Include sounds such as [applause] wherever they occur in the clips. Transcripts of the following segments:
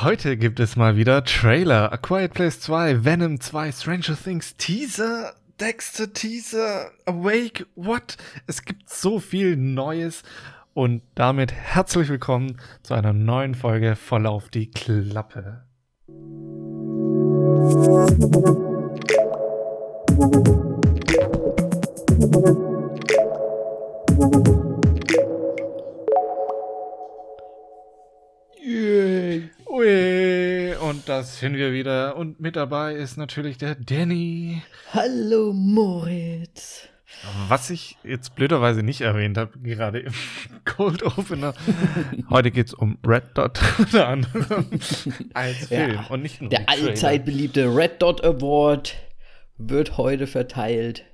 Heute gibt es mal wieder Trailer, A Quiet Place 2, Venom 2, Stranger Things, Teaser, Dexter Teaser, Awake, what? Es gibt so viel Neues und damit herzlich willkommen zu einer neuen Folge voll auf die Klappe. Yay. Das sind wir wieder. Und mit dabei ist natürlich der Danny. Hallo Moritz. Was ich jetzt blöderweise nicht erwähnt habe, gerade im [laughs] Cold Opener. Heute geht es um Red Dot [laughs] unter anderem als Film Ja, und nicht nur Der allzeit beliebte Red Dot Award wird heute verteilt.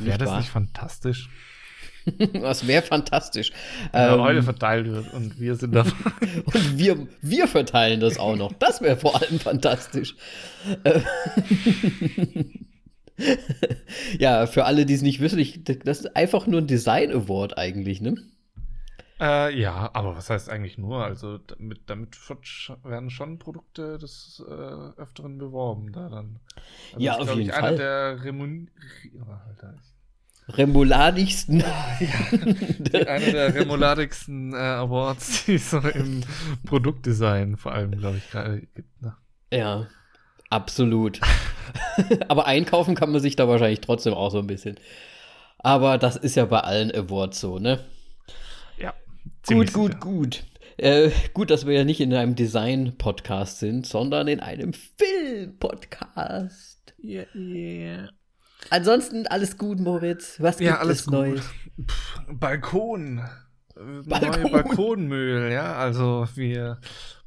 Wäre das wahr? nicht fantastisch, [laughs] Das wäre fantastisch. wenn Ähm, heute verteilt wird und wir sind [laughs] dabei. und wir, wir verteilen das auch noch. Das wäre vor allem fantastisch. [laughs] Ja, für alle, die es nicht wissen, ich, das ist einfach nur ein Design Award eigentlich, ne? äh, ja, aber was heißt eigentlich nur? Also damit, damit werden schon Produkte des äh, Öfteren beworben da dann. Also Ja, auf jeden ich, Fall. Einer der Remun oh, Alter, Remoladigsten. einer der remoladigsten äh, Awards, die es so im Produktdesign vor allem, glaube ich, gerade gibt. Ne? Ja, absolut. [laughs] Aber einkaufen kann man sich da wahrscheinlich trotzdem auch so ein bisschen. Aber das ist ja bei allen Awards so, ne? Ja. Gut, gut, sicher. gut. Äh, gut, dass wir ja nicht in einem Design-Podcast sind, sondern in einem Film-Podcast. Yeah, yeah. Ansonsten alles gut, Moritz. Was gibt Ja, alles es gut. Neues? Pff, Balkon. Äh, Balkon. Neue Balkonmüll, ja. Also wir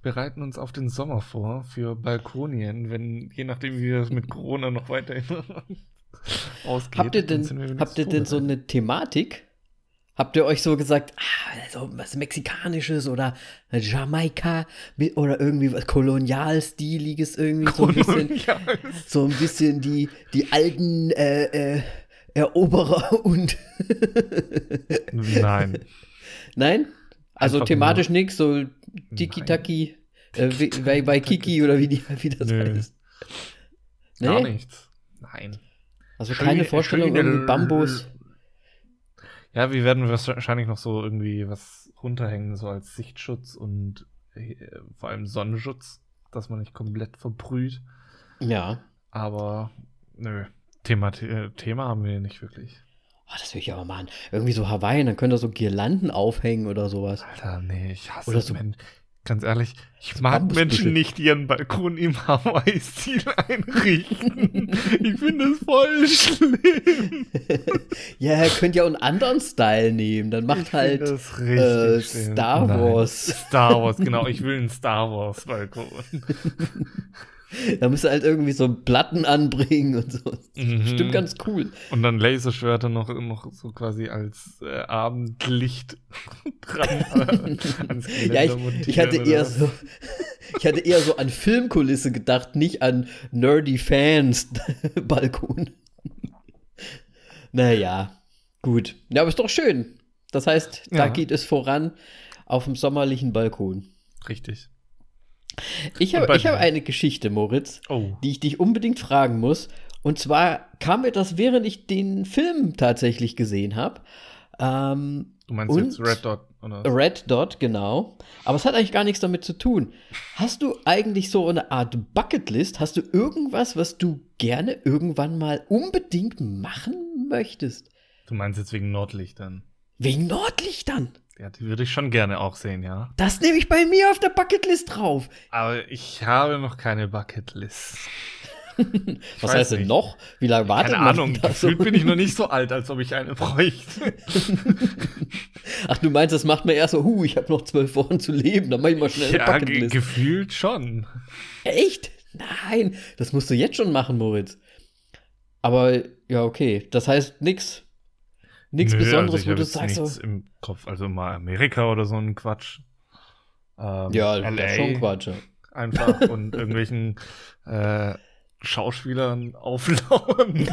bereiten uns auf den Sommer vor für Balkonien, wenn, je nachdem, wie wir es mit Corona noch weiterhin [laughs] ausgeht. Habt ihr denn, habt ihr denn so eine Thematik? Habt ihr euch so gesagt, ah, so was Mexikanisches oder Jamaika oder irgendwie was Kolonialstiliges irgendwie so ein bisschen, so ein bisschen die, die alten äh, äh, Eroberer und [laughs] Nein. Nein? Also Einfach thematisch nix, so Tiki-Taki, äh, bei, bei Kiki oder wie, die, wie das Nö. heißt. Gar Nee? nichts. Nein. Also keine Schöne- Vorstellung, irgendwie Bambus. Ja, wir werden wahrscheinlich noch so irgendwie was runterhängen, so als Sichtschutz und äh, vor allem Sonnenschutz, dass man nicht komplett verbrüht. Ja. Aber nö, Thema, Thema haben wir nicht wirklich. Oh, das will ich aber machen. Irgendwie so Hawaii, dann könnt ihr so Girlanden aufhängen oder sowas. Alter, nee, ich hasse Oder so- Ganz ehrlich, ich mag. Menschen nicht, die ihren Balkon im Hawaii-Stil einrichten. ich finde es voll schlimm. [laughs] ja, ihr könnt ja auch einen anderen Style nehmen. Dann macht Ich halt das äh. Star Nein. Wars. Star Wars, genau. Ich will einen Star Wars Balkon. [laughs] Da müsst ihr halt irgendwie so Platten anbringen und so. Mhm. Stimmt ganz cool. Und dann Laserschwerter noch, noch so quasi als äh, Abendlicht [laughs] dran äh, [laughs] Ja, ich, ich hatte eher was. so. [laughs] Ich hatte eher so an Filmkulisse gedacht, nicht an nerdy Fans Balkon. Naja, gut. Ja, aber ist doch schön. Das heißt, da Ja. geht es voran auf dem sommerlichen Balkon. Richtig. Ich habe hab eine Geschichte, Moritz, Oh. die ich dich unbedingt fragen muss. Und zwar kam mir das, während ich den Film tatsächlich gesehen habe. Ähm, Du meinst jetzt Red Dot, oder? Red Dot, genau. Aber es hat eigentlich gar nichts damit zu tun. Hast du eigentlich so eine Art Bucketlist? Hast du irgendwas, was du gerne irgendwann mal unbedingt machen möchtest? Du meinst jetzt wegen Nordlichtern. Wegen Nordlichtern. Ja, die würde ich schon gerne auch sehen, ja. Das nehme ich bei mir auf der Bucketlist drauf. Aber ich habe noch keine Bucketlist. [laughs] Was heißt denn nicht. noch? Wie lange wartet Keine man Ahnung, da so? gefühlt bin ich noch nicht so alt, als ob ich eine bräuchte. [laughs] Ach, du meinst, das macht man erst so, huh, ich habe noch zwölf Wochen zu leben, dann mach ich mal schnell eine ja, ge Bucketlist. gefühlt schon. Echt? Nein, das musst du jetzt schon machen, Moritz. Aber ja, okay. Das heißt nix. Nichts Nö, Besonderes, also ich wo du sagst so. nichts im Kopf, also mal Amerika oder so ein Quatsch. Ähm, Ja, LA das ist schon Quatsch. ja. einfach [laughs] und irgendwelchen äh, Schauspielern [laughs] auflauern.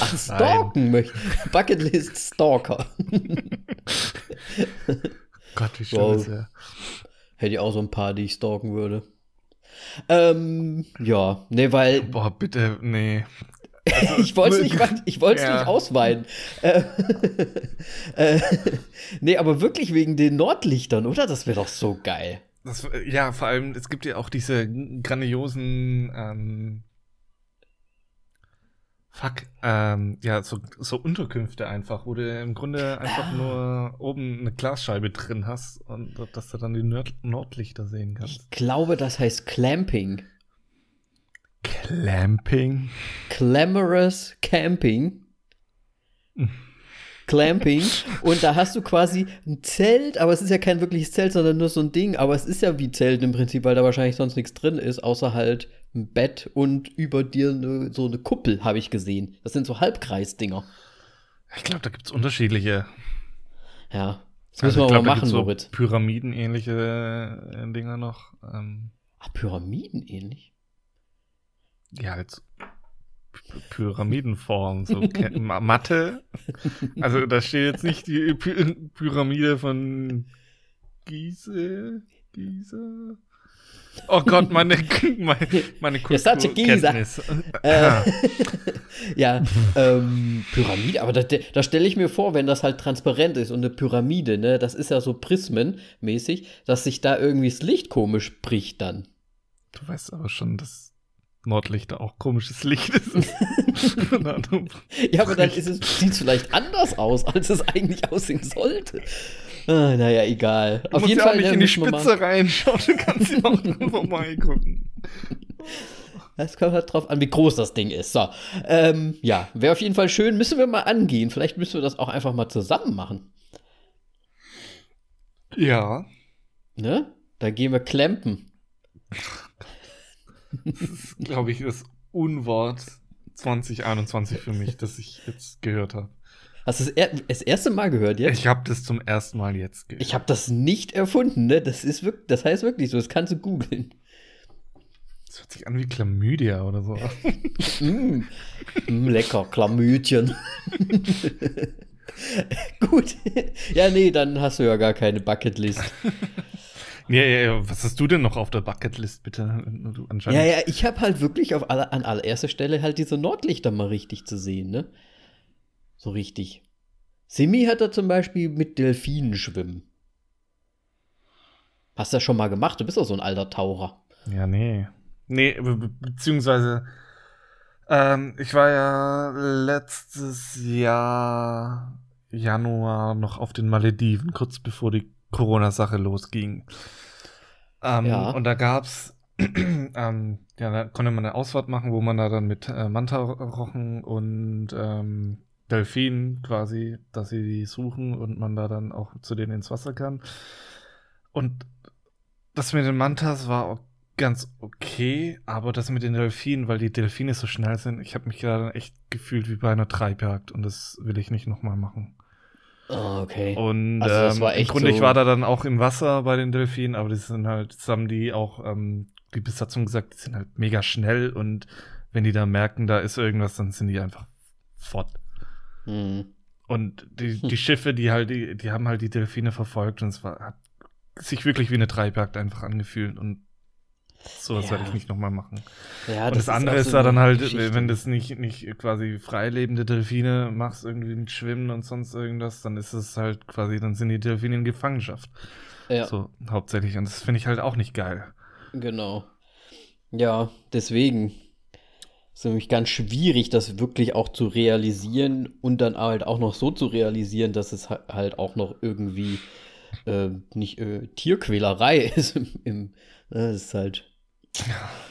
Ach, stalken möchte. Bucketlist Stalker. [laughs] Gott, wie Wow. ist er. Hätte ich auch so ein paar, die ich stalken würde. Ähm, ja, ne, weil. Boah, bitte, nee. Ich wollte es nicht, [laughs] ich wollt's Ja. nicht ausweinen. Äh, [laughs] äh, nee, aber wirklich wegen den Nordlichtern, oder? Das wäre doch so geil. Das, ja, vor allem, es gibt ja auch diese grandiosen, ähm, fuck, ähm, ja, so, so Unterkünfte einfach, wo du im Grunde einfach Ah. nur oben eine Glasscheibe drin hast und dass du dann die Nord Nordlichter sehen Ich kannst. glaube, das heißt Clamping. Clamping. Glamorous Camping. Clamping. Und da hast du quasi ein Zelt, aber es ist ja kein wirkliches Zelt, sondern nur so ein Ding. Aber es ist ja wie Zelt im Prinzip, weil da wahrscheinlich sonst nichts drin ist, außer halt ein Bett und über dir ne, so eine Kuppel, habe ich gesehen. Das sind so Halbkreisdinger. Ich glaube, da gibt's unterschiedliche. Ja. Das Also müssen wir glaub, da machen, so Moritz. Pyramidenähnliche äh, Dinger noch. Ähm, Ah, Pyramiden ähnlich. Ja, jetzt P- Pyramidenform, so Ke- Ma- Matte. Also da steht jetzt nicht die Py Pyramide von Gizeh, Gizeh. Oh Gott, meine meine, meine You're such a geezer. Kulturkenntnis. Äh, [laughs] ja, ähm, Pyramide, aber da, da stelle ich mir vor, wenn das halt transparent ist und eine Pyramide, ne, das ist ja so prismenmäßig, dass sich da irgendwie das Licht komisch bricht dann. Du weißt aber schon, dass Nordlichter auch komisches Licht ist. [laughs] Ja, aber dann ist es, sieht es vielleicht anders aus, als es eigentlich aussehen sollte. Ah, naja, egal. Du Auf jeden ja auch Fall nicht ne, in die Spitze reinschauen, du kannst ja auch dran vorbeigucken. Es kommt halt drauf an, wie groß das Ding ist. So, ähm, ja, wäre auf jeden Fall schön. Müssen wir mal angehen. Vielleicht müssen wir das auch einfach mal zusammen machen. Ja, Ne? Da gehen wir klempen. Das ist, glaube ich, das Unwort 2021 für mich, das ich jetzt gehört habe. Hast du das, er das erste Mal gehört jetzt? Ich habe das zum ersten Mal jetzt gehört. Ich habe das nicht erfunden, ne? Das ist wirklich, das heißt wirklich so, das kannst du googeln. Das hört sich an wie Chlamydia oder so. [laughs] Mm. Mm, lecker, Klamütchen. [laughs] Gut. Ja, nee, dann hast du ja gar keine Bucketlist. [laughs] ja, ja, ja, was hast du denn noch auf der Bucketlist, bitte? Du. Ja, ja, ich habe halt wirklich auf aller, an allererster Stelle halt diese Nordlichter mal richtig zu sehen, ne? So richtig. Simi hat da zum Beispiel mit Delfinen schwimmen. Hast du das schon mal gemacht? Du bist doch so ein alter Taucher. Ja, nee. Nee, be be beziehungsweise, ähm, ich war ja letztes Jahr Januar noch auf den Malediven, kurz bevor die Corona-Sache losging. Ähm, Ja. Und da gab's, [clears throat] ähm, ja, da konnte man eine Ausfahrt machen, wo man da dann mit äh, Manta-Rochen und ähm, Delfinen quasi, dass sie die suchen und man da dann auch zu denen ins Wasser kann. Und das mit den Mantas war auch ganz okay, aber das mit den Delfinen, weil die Delfine so schnell sind, ich habe mich dann echt gefühlt wie bei einer Treibjagd und das will ich nicht nochmal machen. Ah, okay. Und Also das ähm, war im echt Grunde, ich so- war da dann auch im Wasser bei den Delfinen, aber die sind halt, das haben die auch, ähm, die Besatzung gesagt, die sind halt mega schnell und wenn die da merken, da ist irgendwas, dann sind die einfach fort. Hm. Und die, [laughs] die Schiffe, die halt, die, die haben halt die Delfine verfolgt und es war, hat sich wirklich wie eine Treibjagd einfach angefühlt und sowas Ja. werde ich nicht nochmal machen. Ja, und das, auch andere so ist ja dann halt, Geschichte. wenn du es nicht, nicht quasi freilebende Delfine machst, irgendwie mit Schwimmen und sonst irgendwas, dann ist es halt quasi, dann sind die Delfine in Gefangenschaft. Ja, So, hauptsächlich. Und das finde ich halt auch nicht geil. genau. Ja, deswegen ist nämlich ganz schwierig, das wirklich auch zu realisieren und dann halt auch noch so zu realisieren, dass es ha- halt auch noch irgendwie äh, nicht äh, Tierquälerei [laughs] ist. Im, im, äh, das ist halt.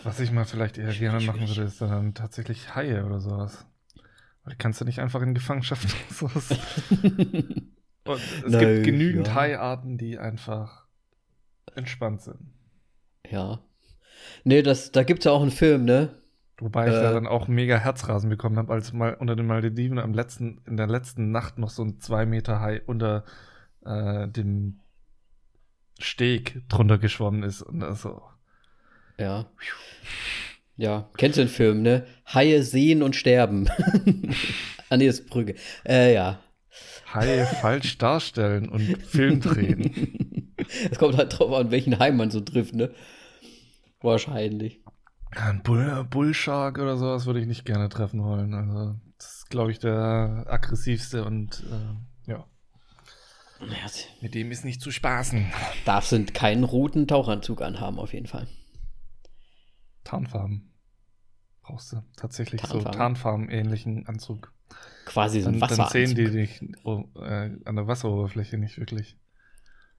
Was ich mal vielleicht eher gerne machen würde, ist dann tatsächlich Haie oder sowas. Weil die kannst du nicht einfach in Gefangenschaft [laughs] sowas. Und es Na, gibt genügend ja. Haiarten, die einfach entspannt sind. ja. Nee, das, da gibt es ja auch einen Film, ne? Wobei ich da Äh. dann auch mega Herzrasen bekommen habe, als mal unter den Malediven am letzten, in der letzten Nacht noch so ein 2 Meter Hai unter äh, dem Steg drunter geschwommen ist. Und also, Ja. Ja, kennst du den Film, ne? Haie sehen und sterben. [laughs] ah, nee, das ist Brügge. Äh, ja. Haie falsch darstellen und Film drehen. [laughs] Es kommt halt drauf an, welchen Heim man so trifft, ne? Wahrscheinlich. Ein Bull, Bullshark oder sowas würde ich nicht gerne treffen wollen. Also, das ist, glaube ich, der aggressivste und äh, ja. Ja, Mit dem ist nicht zu spaßen. darf sind keinen roten Tauchanzug anhaben, auf jeden Fall. Tarnfarben. Brauchst du tatsächlich so Tarnfarben. Tarnfarben-ähnlichen Anzug. Quasi so ein Dann, dann sehen die Wasseranzug. dich oh, äh, an der Wasseroberfläche nicht wirklich.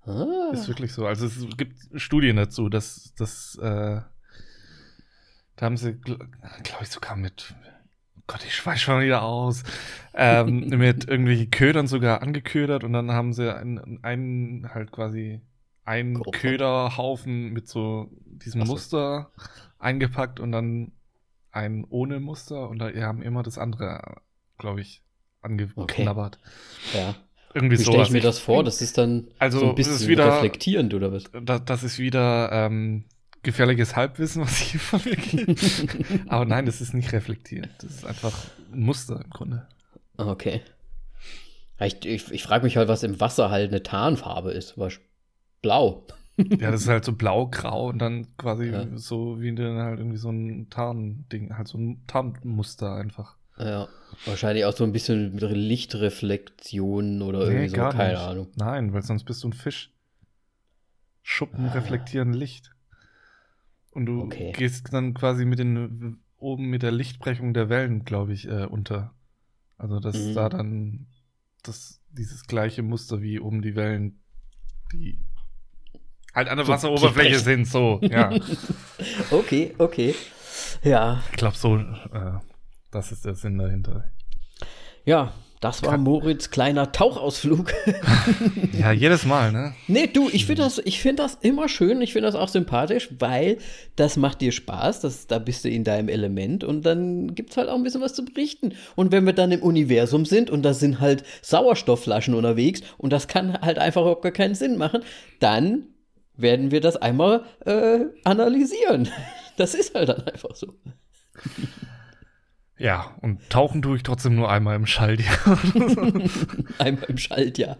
Ah, Ist wirklich so. Also es gibt Studien dazu, dass, dass äh, da haben sie, glaube ich, sogar mit, oh Gott, ich schweiß schon wieder aus, ähm, [laughs] mit irgendwelchen Ködern sogar angeködert und dann haben sie einen, einen halt quasi einen. Köderhaufen mit so diesem so. Muster eingepackt und dann einen ohne Muster und da die haben immer das andere, glaube ich, angeknabbert. ja. Irgendwie Wie stelle ich mir das vor? Das ist dann Also, so ein bisschen ist wieder- reflektierend, oder was? das, das ist wieder ähm, gefährliches Halbwissen, was ich [laughs] hier von mir gebe. Aber nein, das ist nicht reflektiert. Das ist einfach ein Muster im Grunde. Okay. Ja, Ich, ich, ich frage mich halt, was im Wasser halt eine Tarnfarbe ist. Was? Blau. Ja, das ist halt so blau-grau und dann quasi Ja. so wie dann halt irgendwie so ein Tarnding, halt so ein Tarnmuster einfach. Ja. Wahrscheinlich auch so ein bisschen mit Lichtreflektionen oder irgendwie so, keine Ahnung. Nein, weil sonst bist du ein Fisch. Schuppen Ah. reflektieren Licht. Und du Okay. gehst dann quasi mit den oben mit der Lichtbrechung der Wellen, glaube ich, äh, unter. Also dass Mhm. da dann das, dieses gleiche Muster wie oben die Wellen, die halt an der Wasseroberfläche sind, so, [laughs] ja. Okay, okay. Ja, ich glaube so, äh, das ist der Sinn dahinter. ja, das war Moritz kleiner Tauchausflug. [laughs] Ja, jedes Mal, ne? nee, du, ich finde das, ich find das immer schön, ich finde das auch sympathisch, weil das macht dir Spaß, das, da bist du in deinem Element und dann gibt es halt auch ein bisschen was zu berichten. Und wenn wir dann im Universum sind und da sind halt Sauerstoffflaschen unterwegs und das kann halt einfach überhaupt gar keinen Sinn machen, dann werden wir das einmal äh, analysieren. [laughs] Das ist halt dann einfach so. Ja, und tauchen tue ich trotzdem nur einmal im Schall. [laughs] Einmal im Schaltjahr.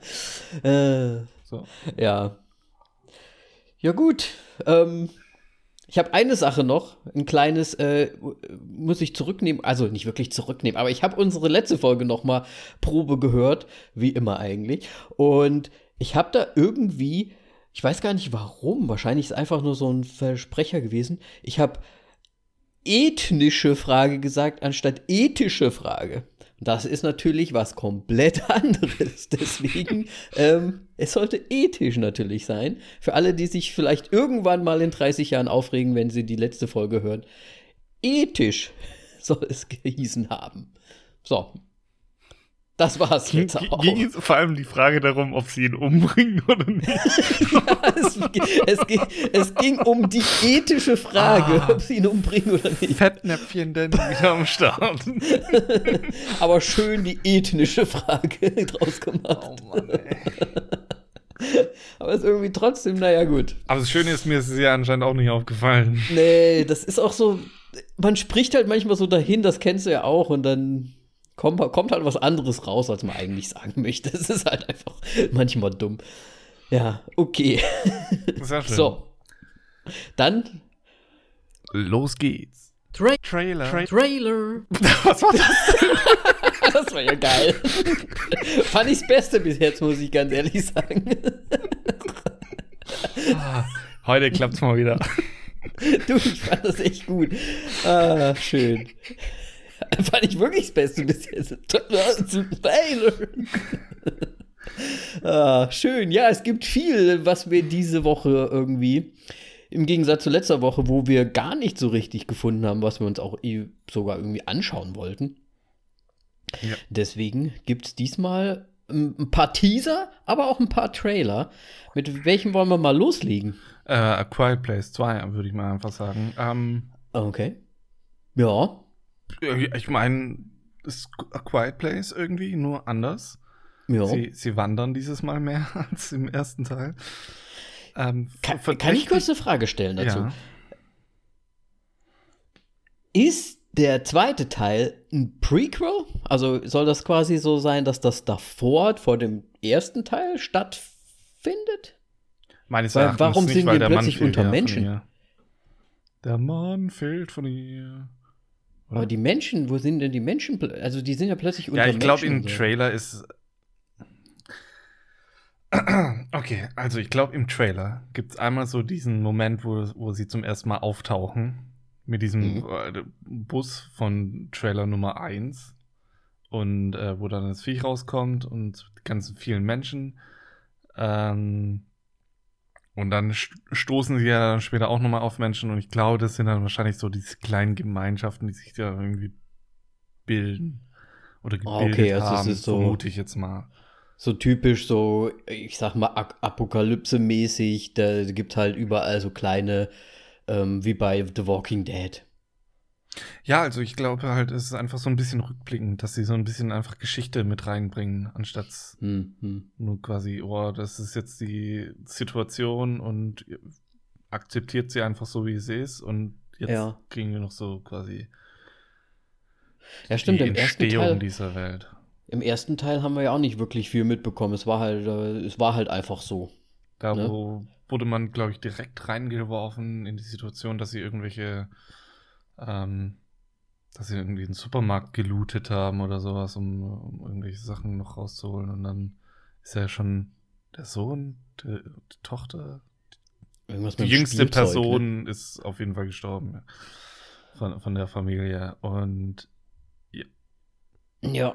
Äh, so. ja. Ja, gut. Ähm, ich habe eine Sache noch, ein kleines, äh, muss ich zurücknehmen, also nicht wirklich zurücknehmen, aber ich habe unsere letzte Folge noch mal Probe gehört, wie immer eigentlich. Und ich habe da irgendwie, ich weiß gar nicht warum, wahrscheinlich ist einfach nur so ein Versprecher gewesen. Ich habe ethnische Frage gesagt, anstatt ethische Frage. Das ist natürlich was komplett [laughs] anderes. Deswegen, ähm, es sollte ethisch natürlich sein. Für alle, die sich vielleicht irgendwann mal in 30 Jahren aufregen, wenn sie die letzte Folge hören. Ethisch [laughs] soll es gehießen haben. So. Das war's jetzt auch. ging es vor allem die Frage darum, ob sie ihn umbringen [laughs] oder nicht. [laughs] es, es, ging, es ging um die ethische Frage, Ah. ob sie ihn umbringen oder nicht. Fettnäpfchen denn wieder am Start. [laughs] Aber schön die ethnische Frage draus gemacht. Oh Mann, ey. Aber ist irgendwie trotzdem, naja, gut. Aber das Schöne ist, mir ist es ja anscheinend auch nicht aufgefallen. Nee, das ist auch so, man spricht halt manchmal so dahin, das kennst du ja auch, und dann kommt, kommt halt was anderes raus, als man eigentlich sagen möchte. [laughs] Das ist halt einfach manchmal dumm. Ja, okay. Sehr schön. So. Dann Los geht's. Tra Trailer. Trailer. [laughs] Was war das? [laughs] Das war ja geil. Fand ich's Beste bis jetzt, muss ich ganz ehrlich sagen. Ah, Heute klappt's mal wieder. Du, ich fand das echt gut. Ah, schön. [laughs] Fand ich wirklich das Beste bis jetzt. [laughs] Ah, schön. Ja, es gibt viel, was wir diese Woche irgendwie, im Gegensatz zu letzter Woche, wo wir gar nicht so richtig gefunden haben, was wir uns auch eh sogar irgendwie anschauen wollten. Ja. Deswegen gibt es diesmal ähm, ein paar Teaser, aber auch ein paar Trailer. Mit welchem wollen wir mal loslegen? Äh, A Quiet Place 2, würde ich mal einfach sagen. Ähm, Okay. Ja. Ich meine, ist A Quiet Place irgendwie nur anders. Ja. Sie, sie wandern dieses Mal mehr [laughs] als im ersten Teil. Ähm, Kann, kann ich kurz eine Frage stellen dazu? Ja. Ist der zweite Teil ein Prequel? Also soll das quasi so sein, dass das davor, vor dem ersten Teil stattfindet? Meines Weil, Erachtens warum nicht, sind weil wir plötzlich unter Menschen? Der Mann fehlt von ihr. Aber die Menschen, wo sind denn die Menschen? Also die sind ja plötzlich unter Ja, ich glaube, im so. Trailer ist. [clears throat] Okay, also ich glaube, im Trailer gibt es einmal so diesen Moment, wo, wo sie zum ersten Mal auftauchen. Mit diesem Mhm. äh, Bus von Trailer Nummer 1. Und äh, wo dann das Viech rauskommt und die ganzen vielen Menschen. Ähm, und dann st- stoßen sie ja dann später auch nochmal auf Menschen. Und ich glaube, das sind dann wahrscheinlich so diese kleinen Gemeinschaften, die sich da irgendwie bilden. Oder Ah, gebildet okay, also es haben, ist so- vermute ich jetzt mal. So typisch, so, ich sag mal, Apokalypse-mäßig. Da gibt halt überall so kleine, ähm, wie bei The Walking Dead. Ja, also ich glaube halt, es ist einfach so ein bisschen rückblickend, dass sie so ein bisschen einfach Geschichte mit reinbringen, anstatt Hm, hm. nur quasi, oh, das ist jetzt die Situation und akzeptiert sie einfach so, wie sie ist und jetzt Ja. kriegen wir noch so quasi Ja, stimmt, die im Entstehung Teil, dieser Welt. im ersten Teil haben wir ja auch nicht wirklich viel mitbekommen. Es war halt, äh, es war halt einfach so. Da Ne? wo, wurde man, glaube ich, direkt reingeworfen in die Situation, dass sie irgendwelche, ähm, dass sie irgendwie einen Supermarkt gelootet haben oder sowas, um, um irgendwelche Sachen noch rauszuholen. Und dann ist ja schon der Sohn, die, die Tochter, Irgendwas die jüngste Spielzeug, Ne? Person ist auf jeden Fall gestorben. ja. Von, von der Familie. Und Ja.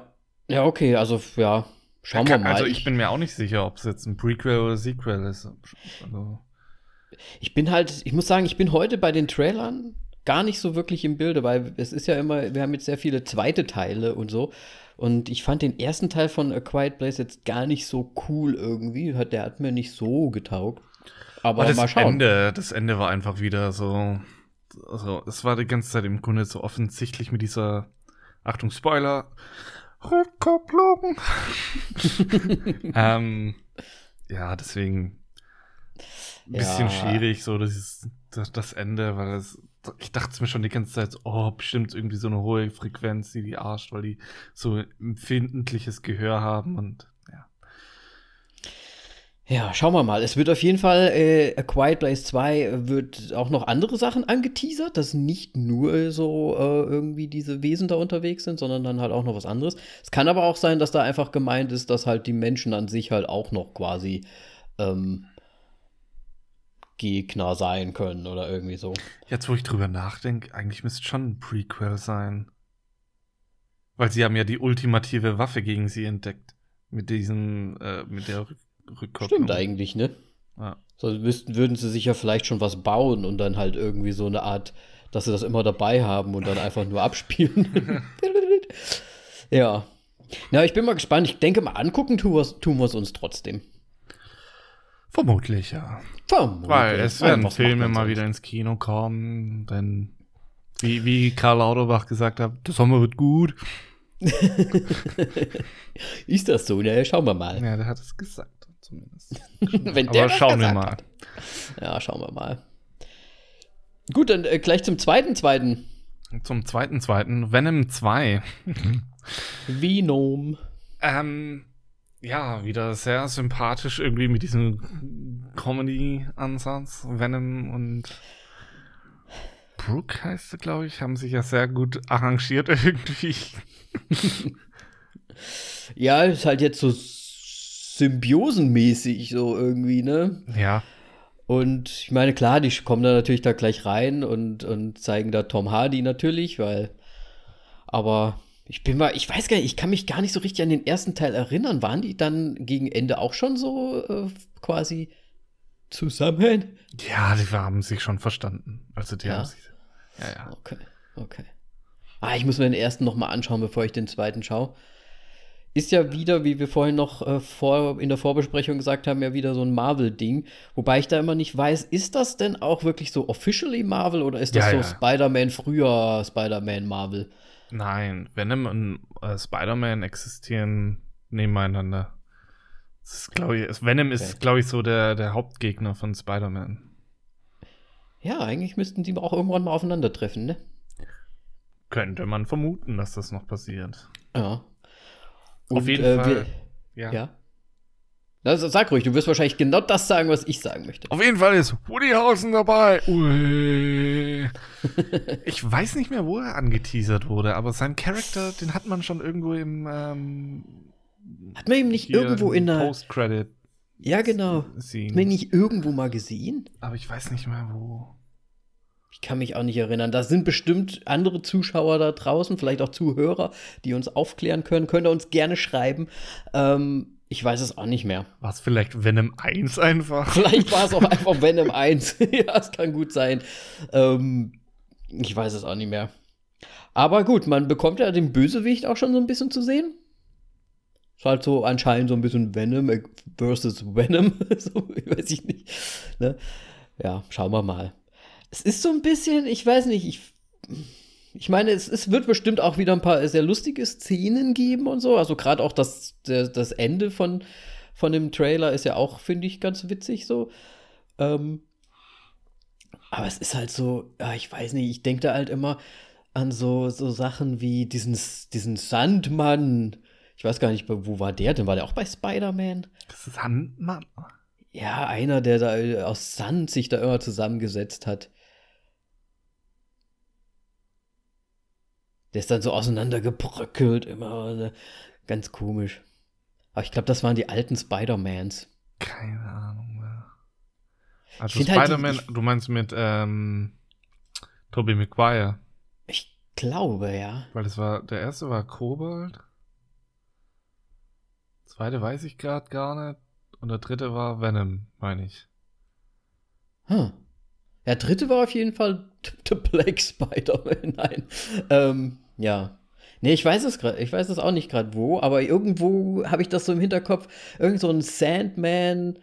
Ja, okay, also ja, schauen wir kann, mal. also ich bin mir auch nicht sicher, ob es jetzt ein Prequel oder Sequel ist. Also, Ich bin halt, ich muss sagen, ich bin heute bei den Trailern gar nicht so wirklich im Bilde, weil es ist ja immer, wir haben jetzt sehr viele zweite Teile und so. Und ich fand den ersten Teil von A Quiet Place jetzt gar nicht so cool irgendwie. Hat- Der hat mir nicht so getaugt. Aber Aber das mal schauen. Ende, das Ende war einfach wieder so, also es war die ganze Zeit im Grunde so offensichtlich mit dieser, Achtung Spoiler, Rückkopplung. [laughs] [laughs] ähm, ja, deswegen ein bisschen Ja. schwierig, so das, das, das Ende, weil es, ich dachte mir schon die ganze Zeit, oh, bestimmt irgendwie so eine hohe Frequenz, die die arscht, weil die so empfindliches Gehör haben und ja. Ja, schauen wir mal. Es wird auf jeden Fall, äh, A Quiet Place 2 wird auch noch andere Sachen angeteasert, dass nicht nur so äh, irgendwie diese Wesen da unterwegs sind, sondern dann halt auch noch was anderes. Es kann aber auch sein, dass da einfach gemeint ist, dass halt die Menschen an sich halt auch noch quasi ähm, Gegner sein können oder irgendwie so. Jetzt, wo ich drüber nachdenke, eigentlich müsste es schon ein Prequel sein. Weil sie haben ja die ultimative Waffe gegen sie entdeckt. Mit diesem, äh, mit der Rück Rückkopplung. Stimmt eigentlich, ne? Ja. So müssten, würden sie sich ja vielleicht schon was bauen und dann halt irgendwie so eine Art, dass sie das immer dabei haben und dann einfach nur abspielen. [laughs] ja. Na, ich bin mal gespannt. Ich denke mal, angucken tun wir es uns trotzdem. Vermutlich, ja. Vermutlich. Weil es werden was Filme mal wieder ins Kino kommen, denn wie, wie Karl Lauterbach gesagt hat, der Sommer wird gut. [laughs] Ist das so? Na, schauen wir mal. Ja, der hat es gesagt, zumindest. [laughs] Wenn Aber das schauen wir mal. hat. Ja, schauen wir mal. Gut, dann äh, gleich zum zweiten, zweiten. Zum zweiten, zweiten, Venom 2. Venom. Ähm, ja, wieder sehr sympathisch irgendwie mit diesem Comedy-Ansatz. Venom und Brooke heißt sie, glaube ich, haben sich ja sehr gut arrangiert [laughs] irgendwie. Ja, ist halt jetzt so symbiosenmäßig so irgendwie, ne? Ja, Und ich meine, klar, die kommen da natürlich da gleich rein und, und zeigen da Tom Hardy natürlich, weil. Aber ich bin mal, ich weiß gar nicht, ich kann mich gar nicht so richtig an den ersten Teil erinnern. Waren die dann gegen Ende auch schon so äh, quasi zusammen? ja, die haben sich schon verstanden. Also die Ja. haben sich. Ja, ja. Okay, okay. Ah, ich muss mir den ersten noch mal anschauen, bevor ich den zweiten schaue. Ist ja wieder, wie wir vorhin noch äh, vor, in der Vorbesprechung gesagt haben, ja wieder so ein Marvel-Ding. Wobei ich da immer nicht weiß, ist das denn auch wirklich so officially Marvel oder ist das Ja, so ja. Spider-Man früher Spider-Man Marvel? Nein, Venom und äh, Spider-Man existieren nebeneinander. Das ist, ich, Venom ist, Okay. glaube ich, so der, der Hauptgegner von Spider-Man. Ja, eigentlich müssten die auch irgendwann mal aufeinandertreffen, ne? Könnte man vermuten, dass das noch passiert. Ja. Auf jeden äh, Fall. Wir, Ja. ja. Sag ruhig, du wirst wahrscheinlich genau das sagen, was ich sagen möchte. Auf jeden Fall ist Woody Harrelson dabei. Ui. [laughs] ich weiß nicht mehr, wo er angeteasert wurde, aber sein Charakter, den hat man schon irgendwo im ähm, Hat man ihm nicht irgendwo in der Post-Credit. Ja, genau. Scene. Hat man ihn nicht irgendwo mal gesehen? Aber ich weiß nicht mehr wo. Ich kann mich auch nicht erinnern. Da sind bestimmt andere Zuschauer da draußen, vielleicht auch Zuhörer, die uns aufklären können. Könnt ihr uns gerne schreiben. Ähm, ich weiß es auch nicht mehr. War es vielleicht Venom 1 einfach? [laughs] Vielleicht war es auch einfach [laughs] Venom 1. [laughs] ja, es kann gut sein. Ähm, ich weiß es auch nicht mehr. Aber gut, man bekommt ja den Bösewicht auch schon so ein bisschen zu sehen. Ist halt so anscheinend so ein bisschen Venom versus Venom. so, weiß ich nicht. Ne? Ja, schauen wir mal. Es ist so ein bisschen, ich weiß nicht, ich. Ich meine, es, es, wird bestimmt auch wieder ein paar sehr lustige Szenen geben und so. Also gerade auch das, das Ende von, von dem Trailer ist ja auch, finde ich, ganz witzig so. Ähm, aber es ist halt so, ja, ich weiß nicht, ich denke da halt immer an so, so Sachen wie diesen, diesen Sandmann. Ich weiß gar nicht, wo war der denn? War der auch bei Spider-Man? Sandmann? Ja, einer, der da aus Sand sich da immer zusammengesetzt hat. Der ist dann so auseinandergebröckelt, immer ne? ganz komisch. Aber ich glaube, das waren die alten Spider-Mans. Keine Ahnung mehr. Also Spider-Man, halt du meinst mit ähm, Tobey Maguire? Ich glaube, ja. Weil das war, der erste war Kobold. Zweite weiß ich gerade gar nicht. Und der dritte war Venom, meine ich. Hm. Der dritte war auf jeden Fall [laughs] The Black Spider-Man. Nein. Ähm, ja. Nee, ich weiß es gerade, ich weiß es auch nicht gerade wo, aber irgendwo habe ich das so im Hinterkopf. Irgend so ein Sandman-Typ.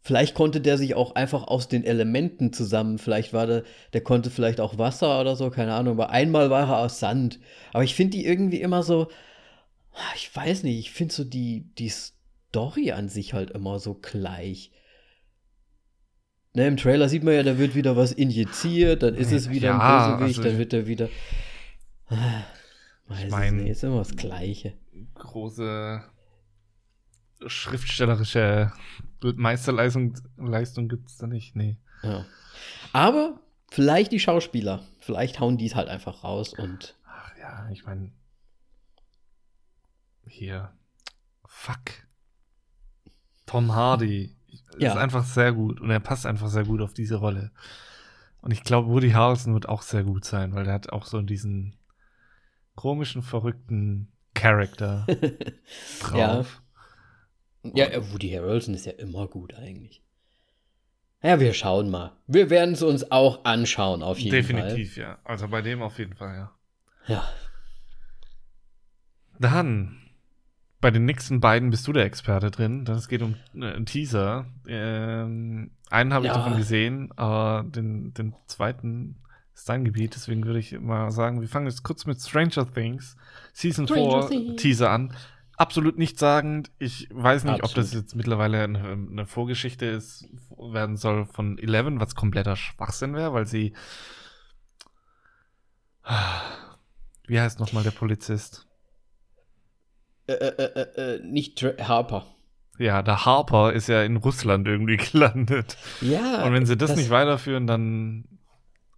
Vielleicht konnte der sich auch einfach aus den Elementen zusammen. Vielleicht war der, der konnte vielleicht auch Wasser oder so, keine Ahnung. Aber einmal war er aus Sand. Aber ich finde die irgendwie immer so. Ich weiß nicht, ich finde so die, die Story an sich halt immer so gleich. Ne, Im Trailer sieht man ja, da wird wieder was injiziert, dann ist es wieder ja, ein Bösewicht, also dann wird er wieder. Ah, ich mein, nicht, ist immer das Gleiche. Große schriftstellerische Meisterleistung Leistung gibt es da nicht, nee. Ja. Aber vielleicht die Schauspieler, vielleicht hauen die es halt einfach raus und. Ach ja, ich meine. Hier. Fuck. Tom Hardy ja. ist einfach sehr gut und er passt einfach sehr gut auf diese Rolle. Und ich glaube, Woody Harrelson wird auch sehr gut sein, weil er hat auch so diesen komischen, verrückten Charakter [laughs] drauf. Ja. ja, Woody Harrelson ist ja immer gut eigentlich. Ja, wir schauen mal. Wir werden es uns auch anschauen, auf jeden Definitiv, Fall. Definitiv, ja. Also bei dem auf jeden Fall, ja. Ja. Dann bei den nächsten beiden bist du der Experte drin. Das geht um äh, einen Teaser. Ähm, einen habe ich davon gesehen, aber den, den zweiten ist dein Gebiet. Deswegen würde ich mal sagen, wir fangen jetzt kurz mit Stranger Things Season Stranger 4 Teaser an. Absolut nichtssagend. Ich weiß nicht, Absolut. ob das jetzt mittlerweile eine, eine, Vorgeschichte ist, werden soll von Eleven, was kompletter Schwachsinn wäre, weil sie. Wie heißt nochmal der Polizist? Äh, äh, äh, äh, nicht Dra Harper. Ja, der Harper ist ja in Russland irgendwie [laughs] gelandet. Ja. Und wenn sie das, das nicht weiterführen, dann.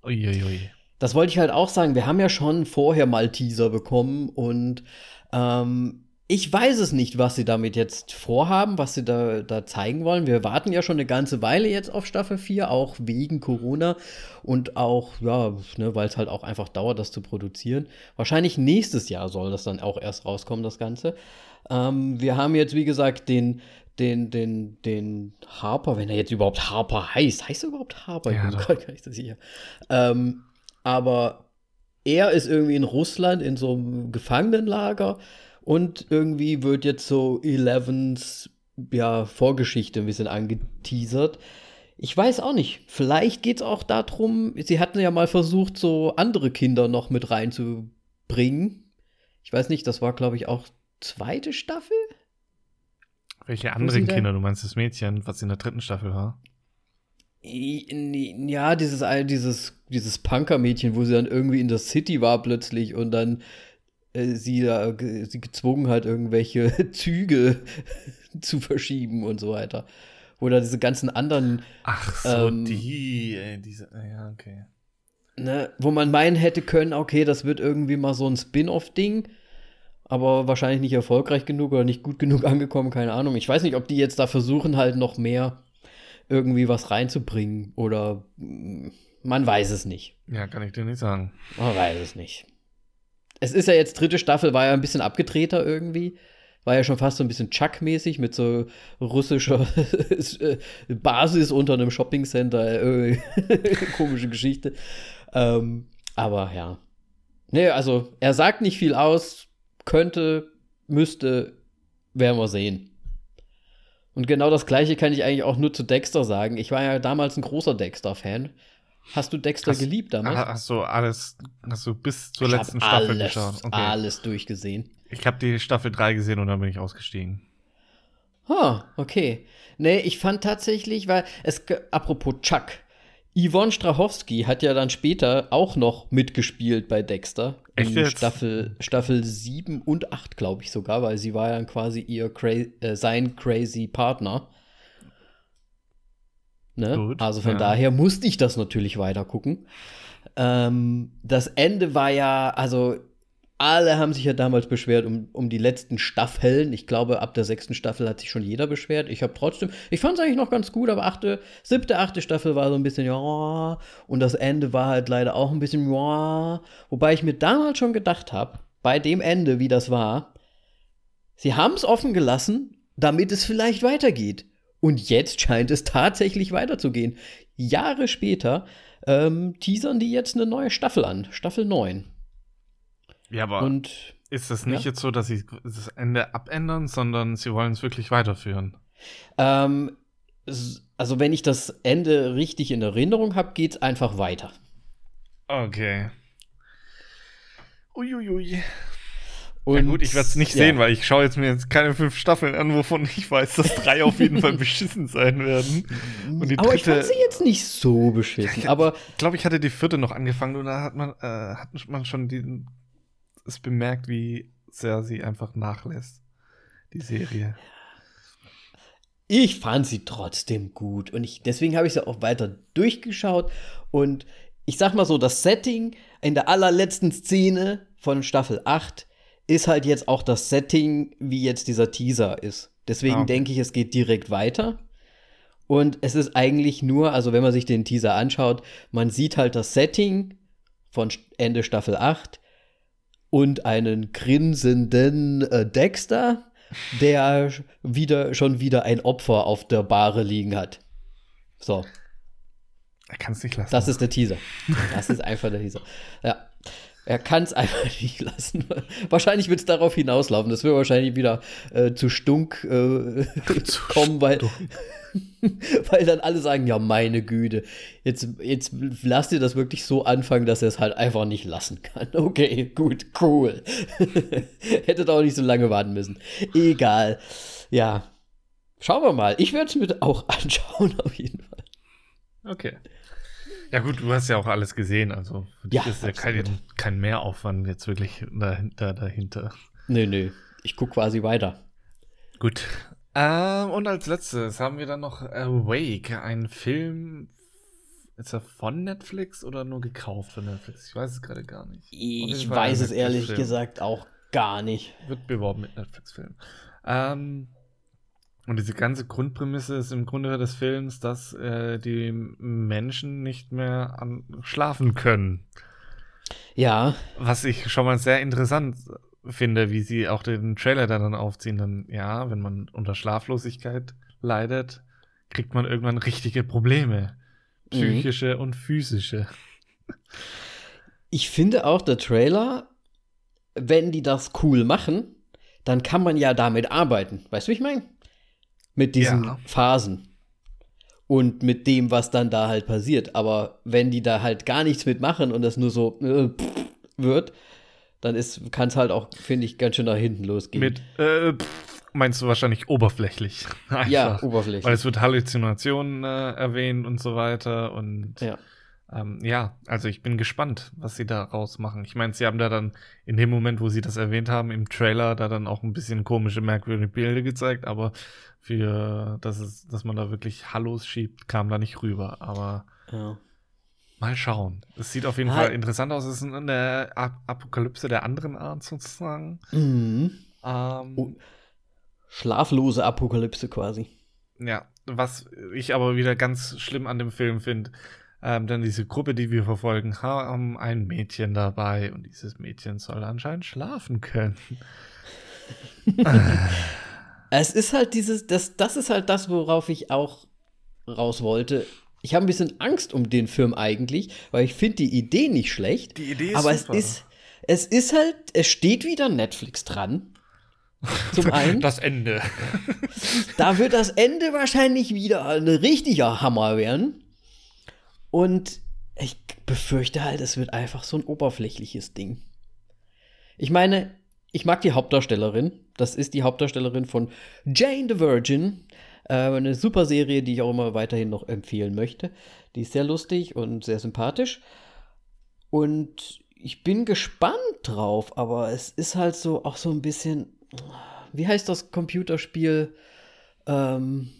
Uiuiui. Das wollte ich halt auch sagen. Wir haben ja schon vorher mal Teaser bekommen und ähm, ich weiß es nicht, was sie damit jetzt vorhaben, was sie da, da zeigen wollen. Wir warten ja schon eine ganze Weile jetzt auf Staffel 4, auch wegen Corona und auch, ja, ne, weil es halt auch einfach dauert, das zu produzieren. Wahrscheinlich nächstes Jahr soll das dann auch erst rauskommen, das Ganze. Ähm, wir haben jetzt, wie gesagt, den, den, den, den Harper, wenn er jetzt überhaupt Harper heißt. Heißt er überhaupt Harper? Ja, ich bin gar nicht so sicher. Ähm, aber er ist irgendwie in Russland in so einem Gefangenenlager und irgendwie wird jetzt so Elevens ja, Vorgeschichte ein bisschen angeteasert. Ich weiß auch nicht. Vielleicht geht es auch darum, sie hatten ja mal versucht, so andere Kinder noch mit reinzubringen. Ich weiß nicht, das war, glaube ich, auch zweite Staffel. Welche anderen Kinder? Du meinst das Mädchen, was in der dritten Staffel war? Ja, dieses, dieses, dieses Punker-Mädchen, wo sie dann irgendwie in der City war plötzlich und dann sie, da, ge- sie gezwungen hat, irgendwelche [laughs] Züge [laughs] zu verschieben und so weiter. Oder diese ganzen anderen, Ach so, Ähm, die, ey, diese, ja, okay. ne, wo man meinen hätte können, okay, das wird irgendwie mal so ein Spin-off-Ding, aber wahrscheinlich nicht erfolgreich genug oder nicht gut genug [laughs] angekommen, keine Ahnung. Ich weiß nicht, ob die jetzt da versuchen, halt noch mehr irgendwie was reinzubringen oder mm, man weiß es nicht. Ja, kann ich dir nicht sagen. Man weiß es nicht. Es ist ja jetzt dritte Staffel, war ja ein bisschen abgedrehter irgendwie. War ja schon fast so ein bisschen Chuck-mäßig mit so russischer [laughs] Basis unter einem Shoppingcenter. Äh, [laughs] komische Geschichte. Ähm, aber ja. Nee, also er sagt nicht viel aus. Könnte, müsste, werden wir sehen. Und genau das gleiche kann ich eigentlich auch nur zu Dexter sagen. Ich war ja damals ein großer Dexter-Fan. Hast du Dexter Hast- geliebt damals? Ah, Hast du alles, hast du bis zur Ich letzten Staffel alles, geschaut? Okay. alles durchgesehen. Ich habe die Staffel 3 gesehen und dann bin ich ausgestiegen. Ah, okay. Nee, ich fand tatsächlich, weil es, apropos Chuck, Yvonne Strachowski hat ja dann später auch noch mitgespielt bei Dexter. Echt in jetzt? Staffel, Staffel 7 und 8, glaube ich sogar, weil sie war ja dann quasi ihr cra äh, sein crazy Partner. Ne? Gut, also von ja. daher musste ich das natürlich weiter gucken. Ähm, das Ende war ja, also alle haben sich ja damals beschwert um, um die letzten Staffeln. Ich glaube, ab der sechsten Staffel hat sich schon jeder beschwert. Ich habe trotzdem, ich fand es eigentlich noch ganz gut, aber achte, siebte, achte Staffel war so ein bisschen ja und das Ende war halt leider auch ein bisschen ja. Wobei ich mir damals schon gedacht habe, bei dem Ende, wie das war, sie haben es offen gelassen, damit es vielleicht weitergeht. Und jetzt scheint es tatsächlich weiterzugehen. Jahre später ähm, teasern die jetzt eine neue Staffel an, Staffel 9. Ja, aber Und ist das nicht ja. jetzt so, dass sie das Ende abändern, sondern sie wollen es wirklich weiterführen? ähm, also wenn ich das Ende richtig in Erinnerung habe, geht es einfach weiter. Okay. Uiuiui. Und, ja gut, ich werde es nicht ja. sehen, weil ich schaue jetzt mir jetzt keine fünf Staffeln an, wovon ich weiß, dass drei auf jeden Fall [laughs] beschissen sein werden. Und die aber ich dritte- fand sie jetzt nicht so beschissen. Aber Ich glaube, ich hatte die vierte noch angefangen und da hat man, äh, hat man schon den, es bemerkt, wie sehr sie einfach nachlässt, die Serie. ich fand sie trotzdem gut. Und ich, deswegen habe ich sie auch weiter durchgeschaut. Und ich sag mal so, das Setting in der allerletzten Szene von Staffel 8 ist halt jetzt auch das Setting, wie jetzt dieser Teaser ist. Deswegen Ah, okay. denke ich, es geht direkt weiter. Und es ist eigentlich nur, also wenn man sich den Teaser anschaut, man sieht halt das Setting von Ende Staffel 8 und einen grinsenden äh, Dexter, der wieder, schon wieder ein Opfer auf der Bahre liegen hat. So, Er kann es nicht lassen. das ist der Teaser. Das ist einfach der Teaser. Ja. Er kann es [laughs] einfach nicht lassen. Wahrscheinlich wird es darauf hinauslaufen. Das wird wahrscheinlich wieder äh, zu Stunk äh, [laughs] kommen, weil, [laughs] weil dann alle sagen, ja, meine Güte, jetzt, jetzt lass dir das wirklich so anfangen, dass er es halt einfach nicht lassen kann. Okay, gut, cool. Hättet auch nicht so lange warten müssen. Egal. Ja. Schauen wir mal. Ich werde es mir auch anschauen, auf jeden Fall. Okay. Ja gut, du hast ja auch alles gesehen, also für dich Ja, ist ja kein, kein Mehraufwand jetzt wirklich dahinter. dahinter. Nö, nö. Ich gucke quasi weiter. Gut. Ähm, und als letztes haben wir dann noch Awake, ein Film. Ist er von Netflix oder nur gekauft von Netflix? Ich weiß es gerade gar nicht. Ich weiß es ehrlich gesagt auch gar nicht. Wird beworben mit Netflix-Film. Ähm, und diese ganze Grundprämisse ist im Grunde des Films, dass äh, die Menschen nicht mehr an, schlafen können. Ja, Was ich schon mal sehr interessant finde, wie sie auch den Trailer dann aufziehen. Dann, ja, wenn man unter Schlaflosigkeit leidet, kriegt man irgendwann richtige Probleme. Psychische und physische. ich finde auch der Trailer, wenn die das cool machen, dann kann man ja damit arbeiten. Weißt du, wie ich meine? Mit diesen Ja. Phasen. Und mit dem, was dann da halt passiert. Aber wenn die da halt gar nichts mitmachen und das nur so äh, wird, dann kann es halt auch, finde ich, ganz schön nach hinten losgehen. Mit, äh, pff, meinst du wahrscheinlich oberflächlich. [laughs] ja, Einfach. oberflächlich. Weil es wird Halluzinationen äh, erwähnt und so weiter. Und ja. ähm, ja, also ich bin gespannt, was sie da rausmachen. Ich meine, sie haben da dann in dem Moment, wo sie das erwähnt haben, im Trailer da dann auch ein bisschen komische, merkwürdige Bilder gezeigt, aber für, dass, es, dass man da wirklich Hallos schiebt, kam da nicht rüber. Aber Ja. mal schauen. Es sieht auf jeden Ah. Fall interessant aus. Es ist eine Ap Apokalypse der anderen Art sozusagen. Mhm. Ähm, Oh. Schlaflose Apokalypse quasi. Ja, was ich aber wieder ganz schlimm an dem Film finde, ähm, denn diese Gruppe, die wir verfolgen, haben ein Mädchen dabei und dieses Mädchen soll anscheinend schlafen können. [laughs] [laughs] Es ist halt dieses, das, das ist halt das, worauf ich auch raus wollte. Ich habe ein bisschen Angst um den Film eigentlich, weil ich finde die Idee nicht schlecht. Die Idee ist aber super. es ist, es ist halt, es steht wieder Netflix dran. Zum [laughs] einen, Das Ende. da wird das Ende wahrscheinlich wieder ein richtiger Hammer werden. Und ich befürchte halt, es wird einfach so ein oberflächliches Ding. Ich meine, ich mag die Hauptdarstellerin. Das ist die Hauptdarstellerin von Jane the Virgin. Äh, eine super Serie, die ich auch immer weiterhin noch empfehlen möchte. Die ist sehr lustig und sehr sympathisch. Und ich bin gespannt drauf, aber es ist halt so auch so ein bisschen. Wie heißt das Computerspiel? Ähm.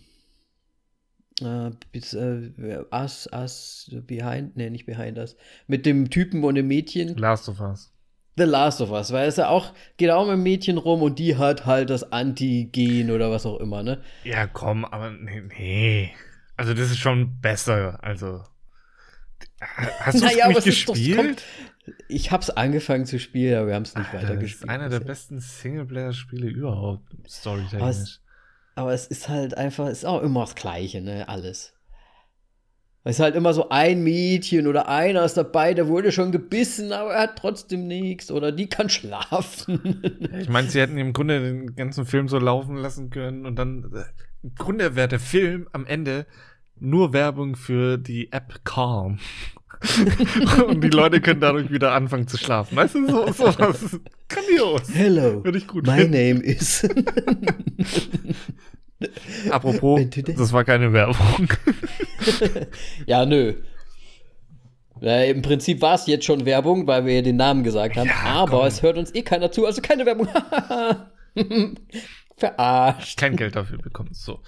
Äh, äh, Us, Us, Behind, nee, nicht Behind Us. Mit dem Typen und dem Mädchen. Last of Us. The Last of Us, weil es ja auch, geht auch mit dem Mädchen rum und die hat halt das Antigen oder was auch immer, ne? Ja, komm, aber nee, nee. Also das ist schon besser. Also hast du es Naja, aber nicht doch- gespielt? Ich hab's angefangen zu spielen, aber wir haben es nicht Alter, weiter das ist einer der besten Singleplayer-Spiele überhaupt, Aber storytechnisch. es, aber es ist halt einfach, es ist auch immer das Gleiche, ne? Alles. Es ist halt immer so ein Mädchen oder einer ist dabei, der wurde schon gebissen, aber er hat trotzdem nichts. Oder die kann schlafen. [laughs] Ich meine, sie hätten im Grunde den ganzen Film so laufen lassen können und dann äh, im Grunde wäre der Film am Ende nur Werbung für die App Calm. [laughs] und die Leute können dadurch wieder anfangen zu schlafen. Weißt du, so, so was ist grandios. Hello. Würde ich gut My finden. name is. [laughs] Apropos, das- war keine Werbung. [laughs] ja, nö. Ja, Im Prinzip war es jetzt schon Werbung, weil wir den Namen gesagt haben. Ja, aber komm. es hört uns eh keiner zu, also keine Werbung. [laughs] Verarscht. Kein Geld dafür bekommen. So.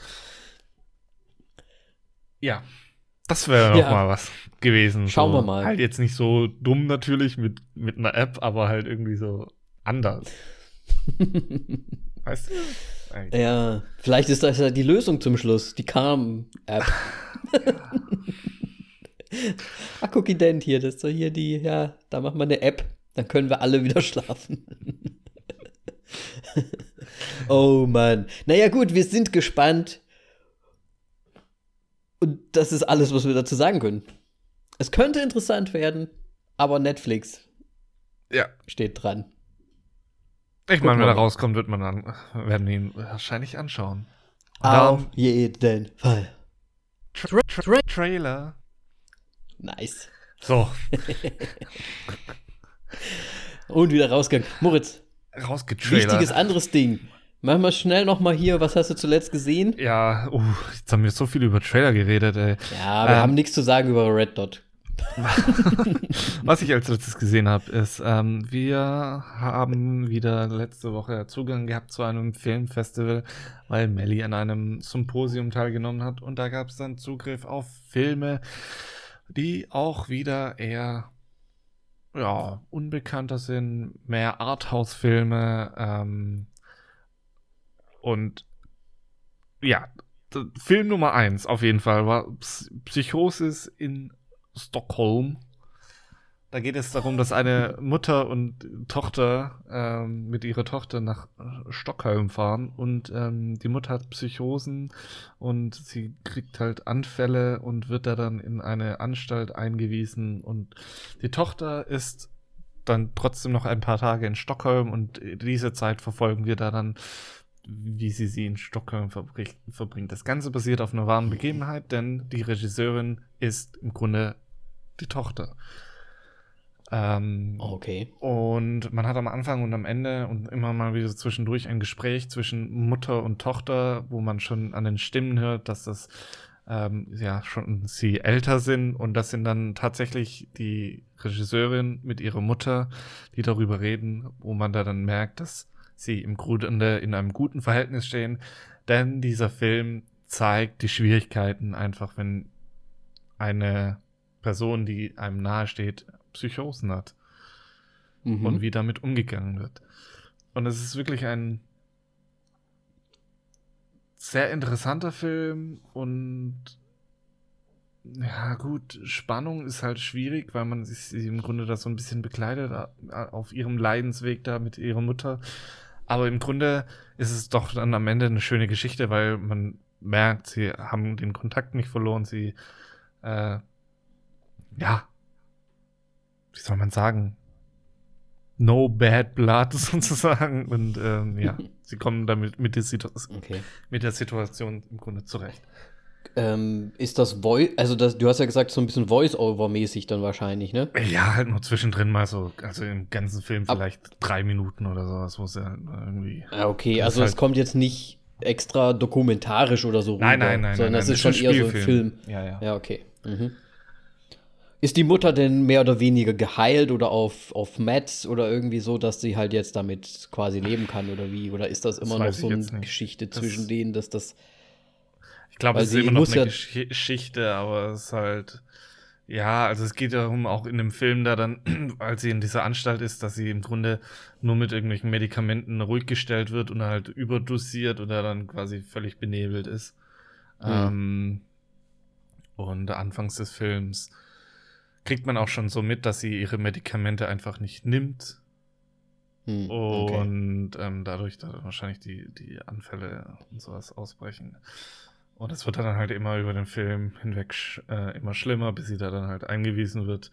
Ja. Das wäre Ja. mal was gewesen. Schauen so. wir mal. Halt jetzt nicht so dumm natürlich mit, mit einer App, aber halt irgendwie so anders. [laughs] weißt du? Eigentlich. Ja, vielleicht ist das ja die Lösung zum Schluss, die Calm-App. [laughs] Ach, Cookie Dent hier, das ist doch hier die, ja, da machen wir eine App, dann können wir alle wieder schlafen. [laughs] oh Mann. Naja, gut, wir sind gespannt. Und das ist alles, was wir dazu sagen können. Es könnte interessant werden, aber Netflix Ja. steht dran. Ich meine, wenn er mal. rauskommt, wird man dann, werden wir ihn wahrscheinlich anschauen. Und Auf jeden Fall. Tra Tra Trailer. Nice. So, [laughs] Und wieder rausgegangen. Moritz, rausgetrailert. wichtiges anderes Ding. Mach mal schnell noch mal hier, was hast du zuletzt gesehen? Ja, uh, jetzt haben wir so viel über Trailer geredet, ey. Ja, wir Ähm. haben nichts zu sagen über Red Dot. [laughs] Was ich als letztes gesehen habe, ist, ähm, wir haben wieder letzte Woche Zugang gehabt zu einem Filmfestival, weil Melly an einem Symposium teilgenommen hat und da gab es dann Zugriff auf Filme, die auch wieder eher ja, unbekannter sind, mehr Arthouse-Filme ähm, und ja, Film Nummer eins auf jeden Fall war Psy- Psychosis in Stockholm. Da geht es darum, dass eine Mutter und Tochter ähm, mit ihrer Tochter nach Stockholm fahren und ähm, die Mutter hat Psychosen und sie kriegt halt Anfälle und wird da dann in eine Anstalt eingewiesen und die Tochter ist dann trotzdem noch ein paar Tage in Stockholm und diese Zeit verfolgen wir da dann, wie sie sie in Stockholm verbri- verbringt. Das Ganze basiert auf einer wahren Begebenheit, denn die Regisseurin ist im Grunde die Tochter. Ähm, Okay. und man hat am Anfang und am Ende und immer mal wieder zwischendurch ein Gespräch zwischen Mutter und Tochter, wo man schon an den Stimmen hört, dass das ähm, ja schon sie älter sind und das sind dann tatsächlich die Regisseurin mit ihrer Mutter, die darüber reden, wo man da dann merkt, dass sie im Grunde in einem guten Verhältnis stehen, denn dieser Film zeigt die Schwierigkeiten einfach, wenn eine Person, die einem nahesteht, Psychosen hat mhm. und wie damit umgegangen wird. Und es ist wirklich ein sehr interessanter Film und ja, gut, Spannung ist halt schwierig, weil man sich im Grunde da so ein bisschen begleitet auf ihrem Leidensweg da mit ihrer Mutter. Aber im Grunde ist es doch dann am Ende eine schöne Geschichte, weil man merkt, sie haben den Kontakt nicht verloren, sie, äh, ja, wie soll man sagen, no bad blood [laughs] sozusagen. Und ähm, ja, [laughs] sie kommen damit mit der, okay. mit der Situation im Grunde zurecht. Ähm, ist das Voice, also das, du hast ja gesagt, so ein bisschen Voice-Over-mäßig dann wahrscheinlich, ne? Ja, halt nur zwischendrin mal so, also im ganzen Film vielleicht Ab drei Minuten oder sowas, wo es ja irgendwie. Ah, okay, also halt es kommt jetzt nicht extra dokumentarisch oder so rüber, nein, nein, nein, sondern nein, das ist schon eher so ein Film. Ja, ja. Ja, okay. Mhm. Ist die Mutter denn mehr oder weniger geheilt oder auf, auf Mats oder irgendwie so, dass sie halt jetzt damit quasi leben kann oder wie? Oder ist das immer das noch so eine Geschichte das zwischen denen, dass das ich glaube, es ist immer noch eine ja Geschichte, aber es ist halt. Ja, also es geht darum, auch in dem Film da dann, [clears throat] als sie in dieser Anstalt ist, dass sie im Grunde nur mit irgendwelchen Medikamenten ruhig gestellt wird und halt überdosiert oder dann quasi völlig benebelt ist. Mhm. Ähm, und anfangs des Films kriegt man auch schon so mit, dass sie ihre Medikamente einfach nicht nimmt. Mhm, okay. Und ähm, dadurch da wahrscheinlich die, die Anfälle und sowas ausbrechen. Und es wird dann halt immer über den Film hinweg äh, immer schlimmer, bis sie da dann halt eingewiesen wird.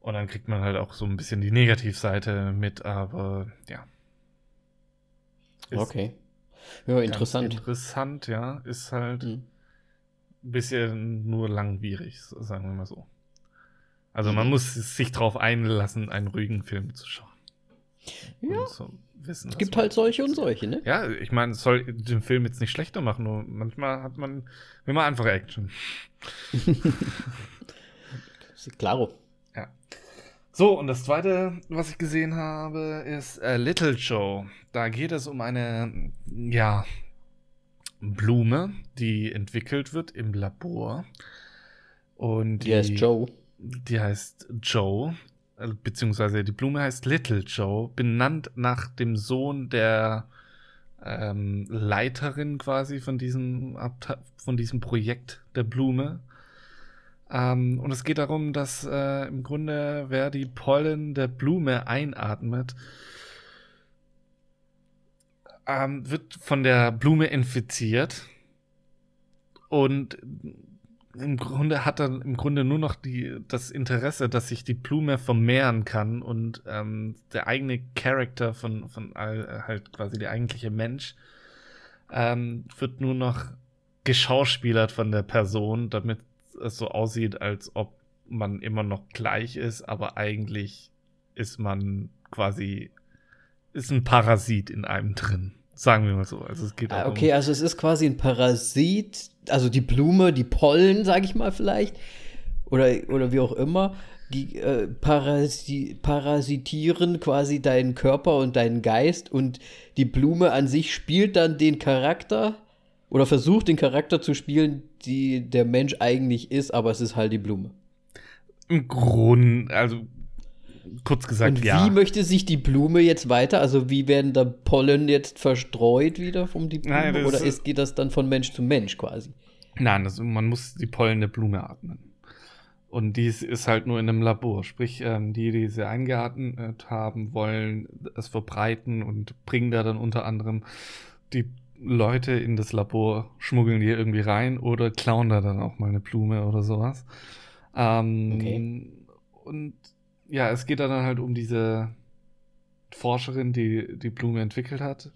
Und dann kriegt man halt auch so ein bisschen die Negativseite mit, aber ja. Ist okay. Ja, interessant. Interessant, ja. Ist halt mhm. ein bisschen nur langwierig, sagen wir mal so. Also man mhm. muss sich darauf einlassen, einen ruhigen Film zu schauen. Ja. So wissen. Es gibt halt solche und solche, ne? Ja, ich meine, es soll den Film jetzt nicht schlechter machen, nur manchmal hat man immer einfache Action. [laughs] [laughs] Klaro. Ja. So, und das zweite, was ich gesehen habe, ist äh, Little Joe. Da geht es um eine, ja, Blume, die entwickelt wird im Labor. Und die, heißt Joe. Die heißt Joe. Äh, beziehungsweise die Blume heißt Little Joe, benannt nach dem Sohn der ähm, Leiterin quasi von diesem, von diesem Projekt der Blume. Ähm, und es geht darum, dass äh, im Grunde wer die Pollen der Blume einatmet, ähm, wird von der Blume infiziert und im Grunde hat er im Grunde nur noch die, das Interesse, dass sich die Blume vermehren kann und ähm, der eigene Charakter von, von all, halt quasi der eigentliche Mensch ähm, wird nur noch geschauspielert von der Person, damit es so aussieht, als ob man immer noch gleich ist, aber eigentlich ist man quasi, ist ein Parasit in einem drin. Sagen wir mal so. Also es geht ah, okay, um also es ist quasi ein Parasit, also die Blume, die Pollen, sage ich mal vielleicht, oder, oder wie auch immer, die äh, parasi parasitieren quasi deinen Körper und deinen Geist und die Blume an sich spielt dann den Charakter oder versucht den Charakter zu spielen, die der Mensch eigentlich ist, aber es ist halt die Blume. Im Grunde, also kurz gesagt, Und ja. Wie möchte sich die Blume jetzt weiter? Also wie werden da Pollen jetzt verstreut wieder um die Blume? Nein, Oder ist, geht das dann von Mensch zu Mensch quasi? Nein, das, man muss die Pollen der Blume atmen. Und dies ist halt nur in einem Labor. Sprich, ähm, die, die sie eingeatmet haben, wollen es verbreiten und bringen da dann unter anderem die Leute in das Labor, schmuggeln die irgendwie rein oder klauen da dann auch mal eine Blume oder sowas. Ähm, okay. Und ja, es geht dann halt um diese Forscherin, die die Blume entwickelt hat,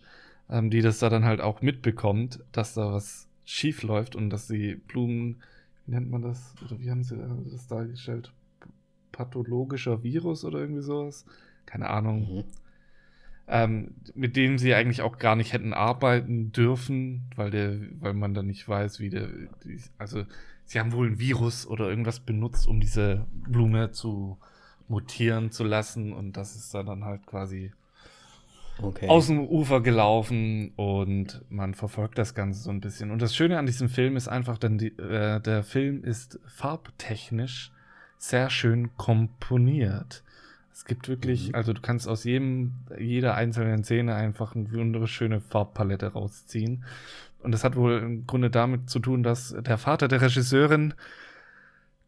ähm, die das da dann halt auch mitbekommt, dass da was schief läuft und dass die Blumen, wie nennt man das? Oder wie haben sie das dargestellt? Pathologischer Virus oder irgendwie sowas? Keine Ahnung. Mhm. ähm, mit dem sie eigentlich auch gar nicht hätten arbeiten dürfen, weil der, weil man dann nicht weiß, wie der, die, also sie haben wohl ein Virus oder irgendwas benutzt, um diese Blume zu mutieren zu lassen und das ist dann halt quasi okay. aus dem Ufer gelaufen und man verfolgt das Ganze so ein bisschen. Und das Schöne an diesem Film ist einfach, denn die, äh, der Film ist farbtechnisch sehr schön komponiert. Es gibt wirklich, mhm. also du kannst aus jedem, jeder einzelnen Szene einfach eine wunderschöne Farbpalette rausziehen. Und das hat wohl im Grunde damit zu tun, dass der Vater der Regisseurin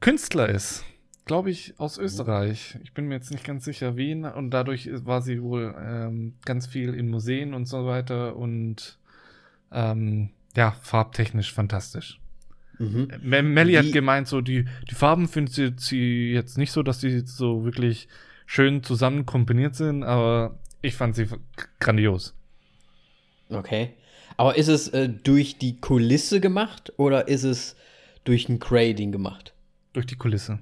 Künstler ist. Glaube ich, aus. Österreich. Ich bin mir jetzt nicht ganz sicher, wen. Und dadurch war sie wohl ähm, ganz viel in Museen und so weiter. Und ähm, ja, farbtechnisch fantastisch. Mhm. Melly hat gemeint, so die, die Farben findet sie, sie jetzt nicht so, dass sie so wirklich schön zusammen kombiniert sind, aber ich fand sie grandios. Okay. Aber ist es äh, durch die Kulisse gemacht oder ist es durch ein Grading gemacht? Durch die Kulisse.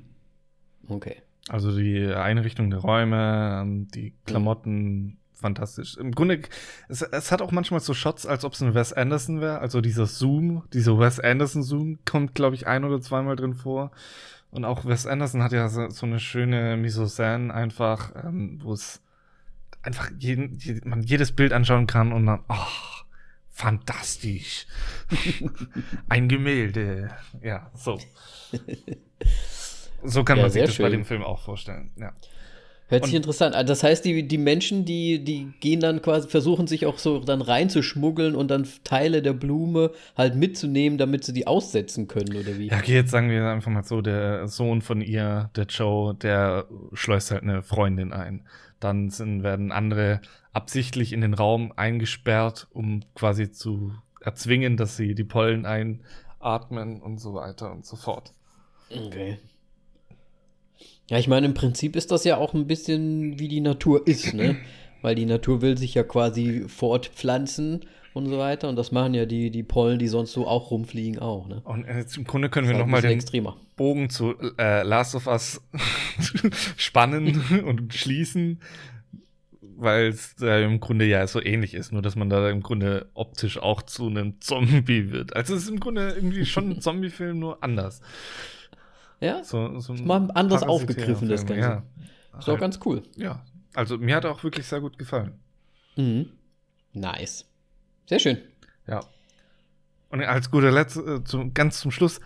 Okay. Also die Einrichtung der Räume, ähm, die Klamotten, fantastisch. Im Grunde, es, es, hat auch manchmal so Shots, als ob es ein Wes Anderson wäre. Also dieser Zoom, dieser Wes Anderson Zoom kommt, glaube ich, ein oder zweimal drin vor. Und auch Wes Anderson hat ja so, so eine schöne Mise-en-Scène einfach, ähm, wo es einfach jeden, je, man jedes Bild anschauen kann und dann, ach, fantastisch. [laughs] Ein Gemälde. Ja, so. [laughs] So kann ja, man sich das schön. bei dem Film auch vorstellen, ja. Hört sich interessant an. Das heißt, die, die Menschen, die, die gehen dann quasi, versuchen sich auch so dann reinzuschmuggeln und dann Teile der Blume halt mitzunehmen, damit sie die aussetzen können, oder wie? Ja, okay, jetzt sagen wir einfach mal so, der Sohn von ihr, der Joe, der schleust halt eine Freundin ein. Dann sind, werden andere absichtlich in den Raum eingesperrt, um quasi zu erzwingen, dass sie die Pollen einatmen und so weiter und so fort. Okay. Ja, ich meine, im Prinzip ist das ja auch ein bisschen wie die Natur ist, ne? [clears throat] Weil die Natur will sich ja quasi fortpflanzen und so weiter. Und das machen ja die, die Pollen, die sonst so auch rumfliegen, auch. Ne? Und jetzt im Grunde können wir nochmal den extremer. Bogen zu äh, Last of Us [laughs] spannen [laughs] und schließen, weil es äh, im Grunde ja so ähnlich ist, nur dass man da im Grunde optisch auch zu einem Zombie wird. Also es ist im Grunde irgendwie schon ein [laughs] Zombie-Film, nur anders. Ja, so, so mal anders aufgegriffen, das Ganze. Ja. Ist auch ganz cool. Ja, also mir hat er auch wirklich sehr gut gefallen. Mhm. Nice. Sehr schön. Ja. Und als guter Letzt, äh, zum, ganz zum Schluss,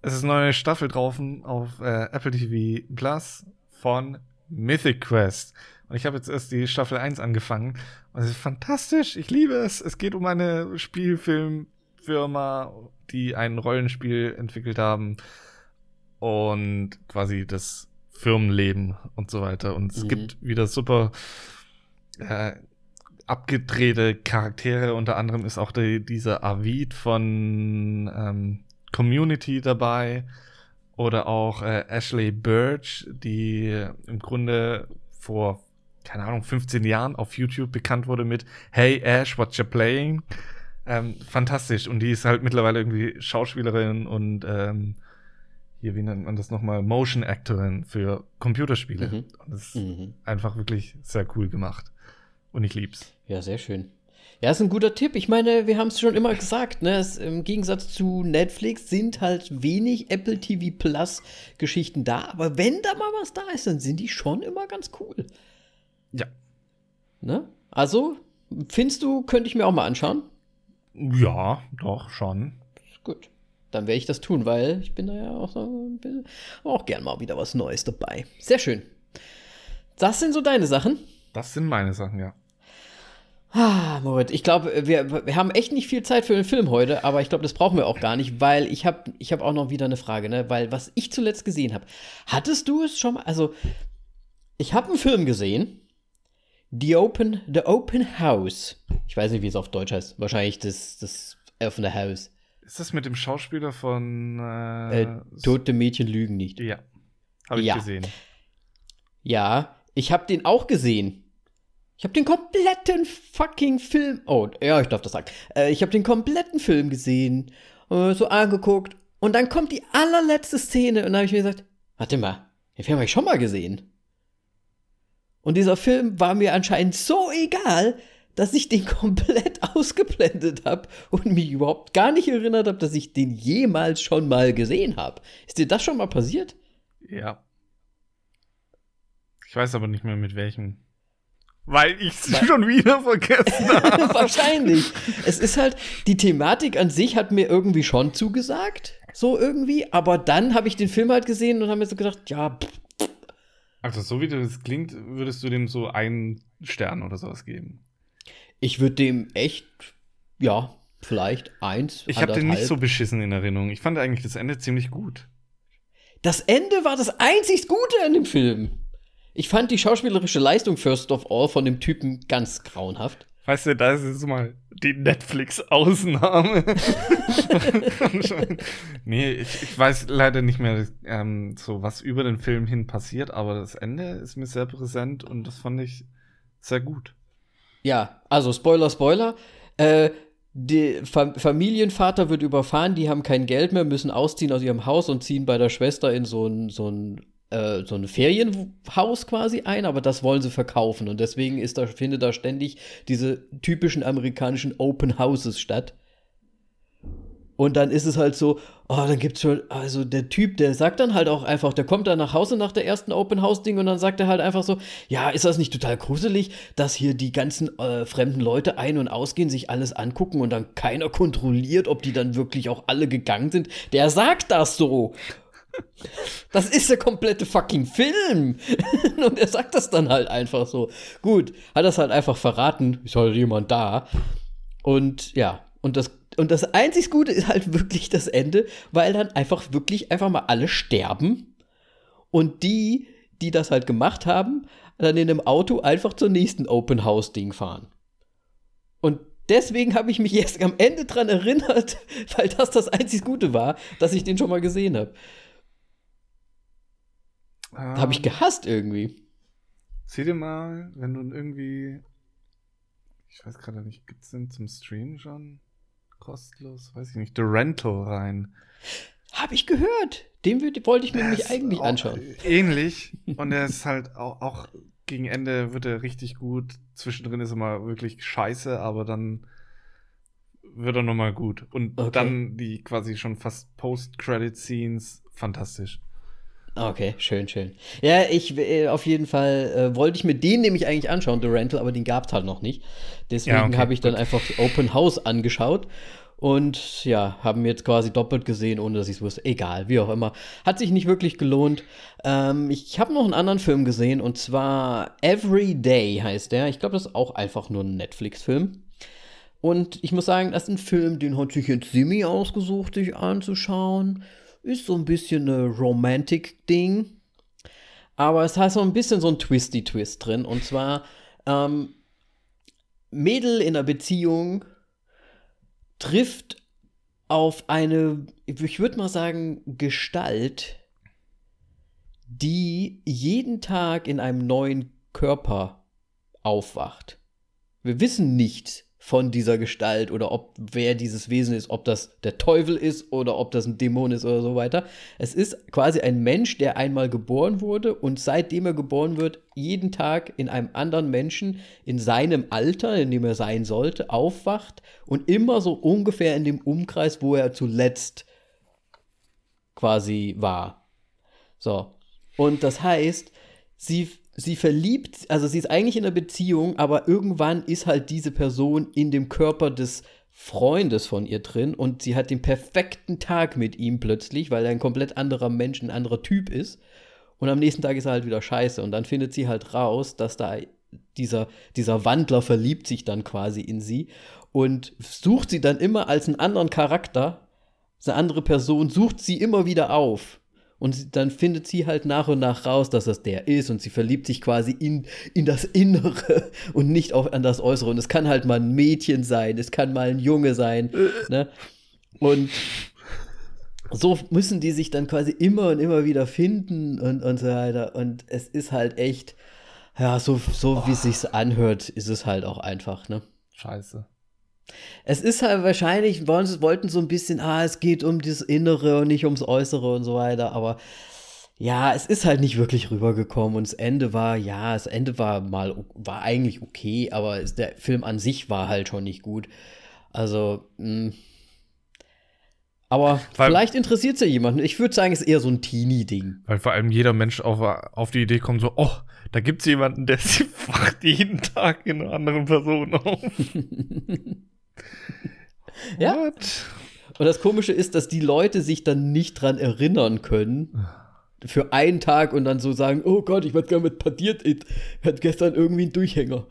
es ist eine neue Staffel drauf auf äh, Apple TV Plus von Mythic Quest. Und ich habe jetzt erst die Staffel 1 angefangen. Und es ist fantastisch. Ich liebe es. Es geht um eine Spielfilmfirma, die ein Rollenspiel entwickelt haben und quasi das Firmenleben und so weiter. Und es mhm. gibt wieder super äh, abgedrehte Charaktere. Unter anderem ist auch die, dieser Avid von ähm, Community dabei. Oder auch äh, Ashley Birch, die im Grunde vor, keine Ahnung, 15 Jahren auf YouTube bekannt wurde mit Hey Ash, what you playing? Ähm, fantastisch. Und die ist halt mittlerweile irgendwie Schauspielerin und ähm, hier, wie nennt man das nochmal, Motion Actorin für Computerspiele. Mhm. Und das ist mhm. einfach wirklich sehr cool gemacht. Und ich lieb's. Ja, sehr schön. Ja, ist ein guter Tipp. Ich meine, wir haben es schon immer gesagt, ne? Es, Im Gegensatz zu Netflix sind halt wenig Apple TV Plus Geschichten da. Aber wenn da mal was da ist, dann sind die schon immer ganz cool. Ja. Ne? Also, findest du, könnte ich mir auch mal anschauen? Ja, doch, schon. Gut dann werde ich das tun, weil ich bin da ja auch, auch gern mal wieder was Neues dabei. Sehr schön. Das sind so deine Sachen? Das sind meine Sachen, ja. Ah, Moritz, ich glaube, wir, wir haben echt nicht viel Zeit für den Film heute, aber ich glaube, das brauchen wir auch gar nicht, weil ich habe ich hab auch noch wieder eine Frage, ne? Weil was ich zuletzt gesehen habe, hattest du es schon mal? Also, ich habe einen Film gesehen, The Open, The Open House. Ich weiß nicht, wie es auf Deutsch heißt. Wahrscheinlich das, das offene Haus. Ist das mit dem Schauspieler von äh, äh, Tote Mädchen lügen nicht? Ja. Habe ich ja. gesehen. Ja, ich habe den auch gesehen. Ich habe den kompletten fucking Film. Oh, ja, ich darf das sagen. Äh, ich habe den kompletten Film gesehen, äh, so angeguckt. Und dann kommt die allerletzte Szene und dann habe ich mir gesagt: Warte mal, den Film habe ich schon mal gesehen. Und dieser Film war mir anscheinend so egal, dass ich den [laughs] komplett ausgeblendet habe und mich überhaupt gar nicht erinnert habe, dass ich den jemals schon mal gesehen habe. Ist dir das schon mal passiert? Ja. Ich weiß aber nicht mehr mit welchem. Weil ich es schon wieder vergessen [laughs] habe. Wahrscheinlich. Es ist halt, die Thematik an sich hat mir irgendwie schon zugesagt. So irgendwie. Aber dann habe ich den Film halt gesehen und habe mir so gedacht, ja. Pff. Also, so wie das klingt, würdest du dem so einen Stern oder sowas geben. Ich würde dem echt, ja, vielleicht eins. Ich habe den nicht so beschissen in Erinnerung. Ich fand eigentlich das Ende ziemlich gut. Das Ende war das einzig Gute an dem Film. Ich fand die schauspielerische Leistung First of All von dem Typen ganz grauenhaft. Weißt du, da ist jetzt mal die Netflix-Ausnahme. [laughs] nee, ich, ich, weiß leider nicht mehr ähm, so, was über den Film hin passiert, aber das Ende ist mir sehr präsent und das fand ich sehr gut. Ja, also Spoiler, Spoiler. Äh, der Fa Familienvater wird überfahren, die haben kein Geld mehr, müssen ausziehen aus ihrem Haus und ziehen bei der Schwester in so ein, so ein äh, so ein Ferienhaus quasi ein, aber das wollen sie verkaufen und deswegen ist da, findet da ständig diese typischen amerikanischen Open Houses statt. Und dann ist es halt so, oh, dann gibt's schon, also der Typ, der sagt dann halt auch einfach, der kommt dann nach Hause nach der ersten Open House Ding und dann sagt er halt einfach so, ja, ist das nicht total gruselig, dass hier die ganzen äh, fremden Leute ein- und ausgehen, sich alles angucken und dann keiner [laughs] kontrolliert, ob die dann wirklich auch alle gegangen sind. Der sagt das so. Das ist der komplette fucking Film. [laughs] Und er sagt das dann halt einfach so. Gut, hat das halt einfach verraten, ist halt jemand da. Und ja, und das, und das einzig Gute ist halt wirklich das Ende, weil dann einfach wirklich einfach mal alle sterben. Und die, die das halt gemacht haben, dann in einem Auto einfach zur nächsten Open House Ding fahren. Und deswegen habe ich mich [laughs] erst am Ende dran erinnert, [laughs] weil das das einzig Gute war, dass ich den schon mal gesehen habe. Um, habe ich gehasst irgendwie. Sieh dir mal, wenn du irgendwie. Ich weiß gerade nicht, gibt es den zum Stream schon? Kostenlos? Weiß ich nicht. The Rental rein. Habe ich gehört. Den wollte ich mir nämlich eigentlich anschauen. Ähnlich. Und er ist halt auch, auch gegen Ende wird er richtig gut. Zwischendrin ist er mal wirklich scheiße, aber dann wird er nochmal gut. Und okay. dann die quasi schon fast Post-Credit-Scenes, fantastisch. Okay, schön, schön. Ja, ich äh, auf jeden Fall äh, wollte ich mir den nämlich eigentlich anschauen, The Rental, aber den gab es halt noch nicht. Deswegen ja, okay, habe ich dann gut. einfach Open House angeschaut und ja, haben jetzt quasi doppelt gesehen, ohne dass ich es wusste. Egal, wie auch immer. Hat sich nicht wirklich gelohnt. Ähm, ich habe noch einen anderen Film gesehen und zwar Every Day heißt der. Ich glaube, das ist auch einfach nur ein Netflix-Film. Und ich muss sagen, das ist ein Film, den hat sich jetzt Simi ausgesucht, sich anzuschauen. Ist so ein bisschen eine Romantic-Ding. Aber es hat so ein bisschen so ein Twisty-Twist drin. Und zwar, ähm, Mädel in einer Beziehung trifft auf eine, ich würde mal sagen, Gestalt, die jeden Tag in einem neuen Körper aufwacht. Wir wissen nicht, von dieser Gestalt oder ob wer dieses Wesen ist, ob das der Teufel ist oder ob das ein Dämon ist oder so weiter. Es ist quasi ein Mensch, der einmal geboren wurde und seitdem er geboren wird, jeden Tag in einem anderen Menschen in seinem Alter, in dem er sein sollte, aufwacht und immer so ungefähr in dem Umkreis, wo er zuletzt quasi war. So. Und das heißt, sie sie verliebt, also sie ist eigentlich in einer Beziehung, aber irgendwann ist halt diese Person in dem Körper des Freundes von ihr drin und sie hat den perfekten Tag mit ihm plötzlich, weil er ein komplett anderer Mensch, ein anderer Typ ist. Und am nächsten Tag ist er halt wieder scheiße. Und dann findet sie halt raus, dass da dieser, dieser Wandler verliebt sich dann quasi in sie und sucht sie dann immer als einen anderen Charakter, eine andere Person, sucht sie immer wieder auf. Und dann findet sie halt nach und nach raus, dass das der ist und sie verliebt sich quasi in, in das Innere [laughs] und nicht auch an das Äußere. Und es kann halt mal ein Mädchen sein, es kann mal ein Junge sein. ne? Und so müssen die sich dann quasi immer und immer wieder finden und, und so weiter. Und es ist halt echt, ja, so, so oh. wie es sich anhört, ist es halt auch einfach, ne? Scheiße. Es ist halt wahrscheinlich, wollten so ein bisschen, ah, es geht um das Innere und nicht ums Äußere und so weiter, aber ja, es ist halt nicht wirklich rübergekommen und das Ende war, ja, das Ende war mal, war eigentlich okay, aber der Film an sich war halt schon nicht gut. Also, mh. aber Weil- vielleicht interessiert es ja jemanden. Ich würde sagen, es ist eher so ein Teenie-Ding. Weil vor allem jeder Mensch auf, auf die Idee kommt, so, oh, da gibt's jemanden, der [laughs] sie wacht jeden Tag in einer anderen Person auf. [laughs] Ja. What? Und das Komische ist, dass die Leute sich dann nicht dran erinnern können. Für einen Tag und dann so sagen, oh Gott, ich weiß gar nicht, was passiert ist. Ich hatte gestern irgendwie einen Durchhänger.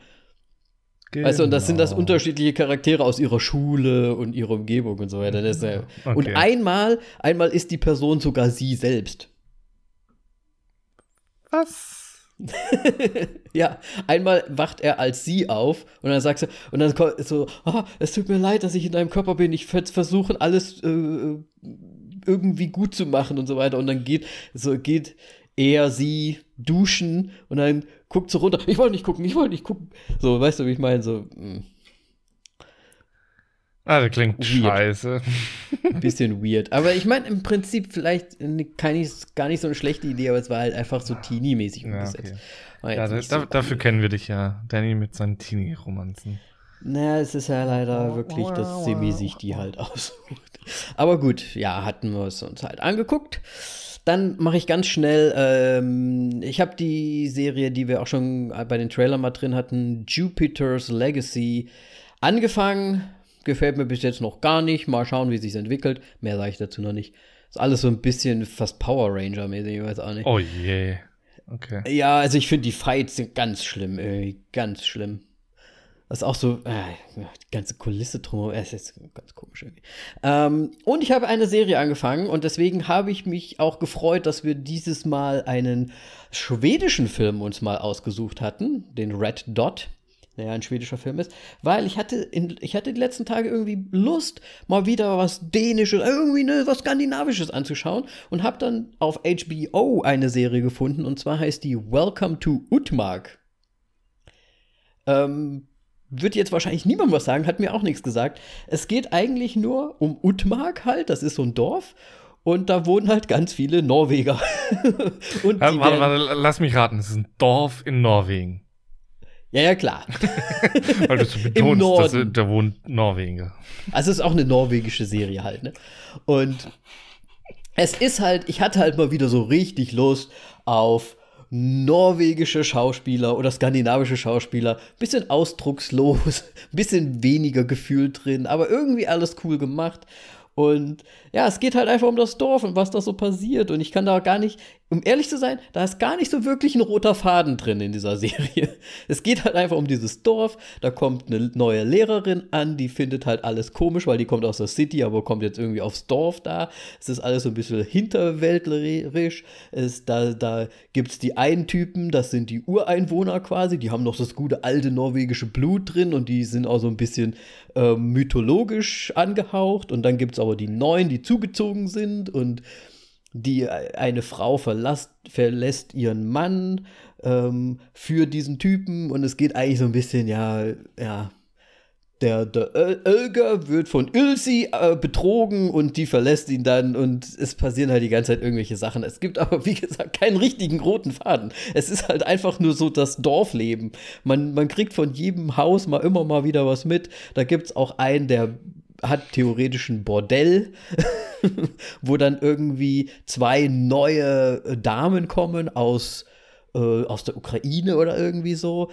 Weißt du, und das sind das Genau. unterschiedliche Charaktere aus ihrer Schule und ihrer Umgebung und so weiter. Ja, Und Okay. einmal, einmal ist die Person sogar sie selbst. Was? [laughs] Ja, einmal wacht er als sie auf und dann sagt sie, und dann kommt so, ah, es tut mir leid, dass ich in deinem Körper bin, ich werde versuchen, alles äh, irgendwie gut zu machen und so weiter. Und dann geht, so geht er, sie duschen und dann guckt sie runter, ich wollte nicht gucken, ich wollte nicht gucken. So, weißt du, wie ich meine? So, mm, Ah, das klingt Weird. scheiße. ein [laughs] bisschen weird. Aber ich meine, im Prinzip vielleicht keine, gar nicht so eine schlechte Idee, aber es war halt einfach so teenie-mäßig Ja, umgesetzt. okay. War ja da, so dafür cool. kennen wir dich ja. Danny mit seinen Teenie-Romanzen. Naja, es ist ja leider wirklich das Semi sich die halt aussucht. Aber gut, ja, hatten wir es uns halt angeguckt. Dann mache ich ganz schnell, ähm, ich habe die Serie, die wir auch schon bei den Trailer mal drin hatten, Jupiter's Legacy, angefangen. Gefällt mir bis jetzt noch gar nicht. Mal schauen, wie sich entwickelt. Mehr sage ich dazu noch nicht. Ist alles so ein bisschen fast Power Ranger-mäßig, ich weiß auch nicht. Oh je. Okay. Ja, also ich finde die Fights sind ganz schlimm, irgendwie ganz schlimm. Das ist auch so, äh, die ganze Kulisse drumherum, es ist ganz komisch irgendwie. Ähm, und ich habe eine Serie angefangen und deswegen habe ich mich auch gefreut, dass wir dieses Mal einen schwedischen Film uns mal ausgesucht hatten, den Red Dot, der ja ein schwedischer Film ist, weil ich hatte, in, ich hatte die letzten Tage irgendwie Lust, mal wieder was Dänisches, irgendwie ne, was Skandinavisches anzuschauen und habe dann auf HBO eine Serie gefunden und zwar heißt die Welcome to Utmark. Ähm, wird jetzt wahrscheinlich niemand was sagen, hat mir auch nichts gesagt. Es geht eigentlich nur um Utmark halt, das ist so ein Dorf. Und da wohnen halt ganz viele Norweger. [laughs] und warte, warte, lass mich raten. Es ist ein Dorf in Norwegen. Ja, ja, klar. [laughs] Weil du so betonst, dass da wohnt Norweger. Also es ist auch eine norwegische Serie halt, ne? Und es ist halt, ich hatte halt mal wieder so richtig Lust auf norwegische Schauspieler oder skandinavische Schauspieler. Bisschen ausdruckslos, [laughs] bisschen weniger Gefühl drin, aber irgendwie alles cool gemacht. Und ja, es geht halt einfach um das Dorf und was da so passiert. Und ich kann da gar nicht, um ehrlich zu sein, da ist gar nicht so wirklich ein roter Faden drin in dieser [laughs] Serie. Es geht halt einfach um dieses Dorf. Da kommt eine neue Lehrerin an, die findet halt alles komisch, weil die kommt aus der City, aber kommt jetzt irgendwie aufs Dorf da. Es ist alles so ein bisschen hinterwäldlerisch. Da da gibt es die einen Typen, das sind die Ureinwohner quasi, die haben noch das gute alte norwegische Blut drin und die sind auch so ein bisschen ähm, mythologisch angehaucht. Und dann gibt es aber die Neuen, die zugezogen sind und die eine Frau verlasst, verlässt ihren Mann ähm, für diesen Typen und es geht eigentlich so ein bisschen, ja, ja, der, der Öl- Ölger wird von Ilsi äh, betrogen und die verlässt ihn dann und es passieren halt die ganze Zeit irgendwelche Sachen. Es gibt aber, [laughs] wie gesagt, keinen richtigen roten Faden. Es ist halt einfach nur so das Dorfleben. Man, man kriegt von jedem Haus mal immer mal wieder was mit. Da gibt es auch einen, der hat theoretisch ein Bordell, [laughs] wo dann irgendwie zwei neue äh, Damen kommen aus, äh, aus der Ukraine oder irgendwie so.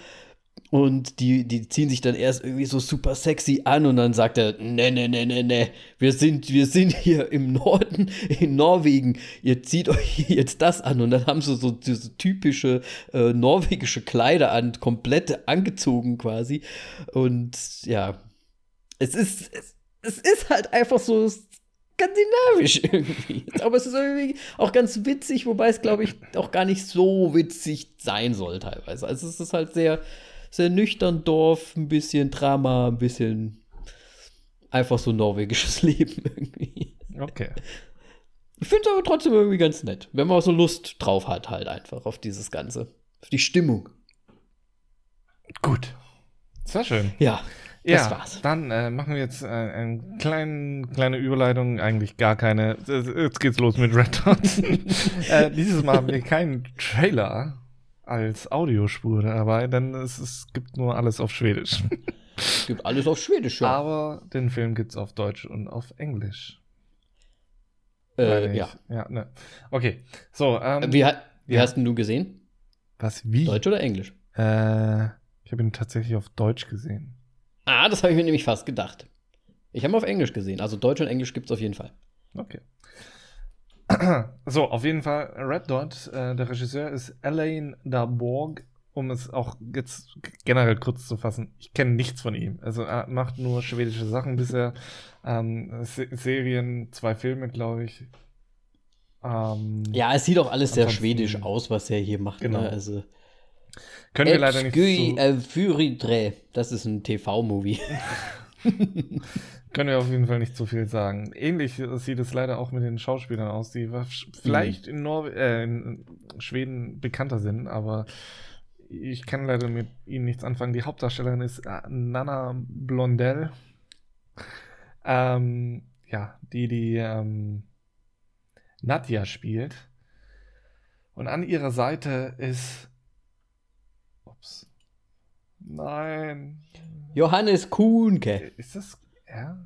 Und die, die ziehen sich dann erst irgendwie so super sexy an und dann sagt er, ne, ne, ne, ne, ne, wir sind, wir sind hier im Norden, in Norwegen, ihr zieht euch [laughs] jetzt das an. Und dann haben sie so diese typische äh, norwegische Kleider an, komplett angezogen quasi. Und ja, es ist, es, es ist halt einfach so skandinavisch [laughs] irgendwie. Aber es ist irgendwie auch ganz witzig, wobei es, glaube ich, auch gar nicht so witzig sein soll teilweise. Also es ist halt sehr, sehr nüchtern Dorf, ein bisschen Drama, ein bisschen einfach so norwegisches [laughs] Leben irgendwie. Okay. Ich finde es aber trotzdem irgendwie ganz nett, wenn man so Lust drauf hat, halt einfach auf dieses Ganze. Auf die Stimmung. Gut. Sehr schön. Ja. Ja, war's. Dann äh, machen wir jetzt äh, eine kleine, kleine Überleitung, eigentlich gar keine. Jetzt geht's los mit Red Dot. [laughs] äh, dieses Mal haben wir keinen Trailer als Audiospur dabei, denn es, es gibt nur alles auf Schwedisch. Es gibt alles auf Schwedisch, ja. Aber den Film gibt's auf Deutsch und auf Englisch. Äh, ja. Ja, ne. Okay. So, ähm, Wie, wie ja. hast du gesehen? Was, wie? Deutsch oder Englisch? Äh, ich habe ihn tatsächlich auf Deutsch gesehen. Ah, das habe ich mir nämlich fast gedacht. Ich habe auf Englisch gesehen. Also Deutsch und Englisch gibt es auf jeden Fall. Okay. [clears throat] So, auf jeden Fall Red Dot. Äh, der Regisseur ist Alain Darborg. Um es auch jetzt generell kurz zu fassen, ich kenne nichts von ihm. Also er macht nur schwedische Sachen bisher. Ähm, Serien, zwei Filme, glaube ich. Ähm, ja, es sieht auch alles sehr schwedisch aus, was er hier macht. Ne? Genau. Ne? Also, können wir leider nicht so Das ist ein TV-Movie. [laughs] Können wir auf jeden Fall nicht so viel sagen. Ähnlich sieht es leider auch mit den Schauspielern aus, die vielleicht in, Nor äh, in Schweden bekannter sind, aber ich kann leider mit ihnen nichts anfangen. Die Hauptdarstellerin ist äh, Nana Blondell. Ähm, ja, die die ähm, Nadja spielt. Und an ihrer Seite ist. Nein. Johannes Kuhnke. Ist das er?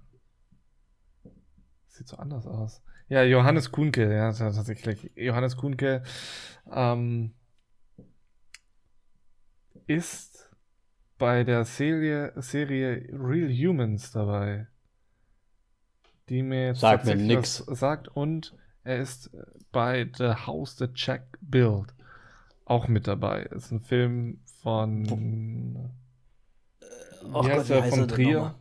Sieht so anders aus. Ja, Johannes Kuhnke, ja, tatsächlich. Johannes Kuhnke ähm, ist bei der Serie, Serie Real Humans dabei. Die mir jetzt sagt mir nix. sagt und er ist bei The House That Jack Built auch mit dabei. Ist ein Film von. Oh wie heißt Gott, von Trier?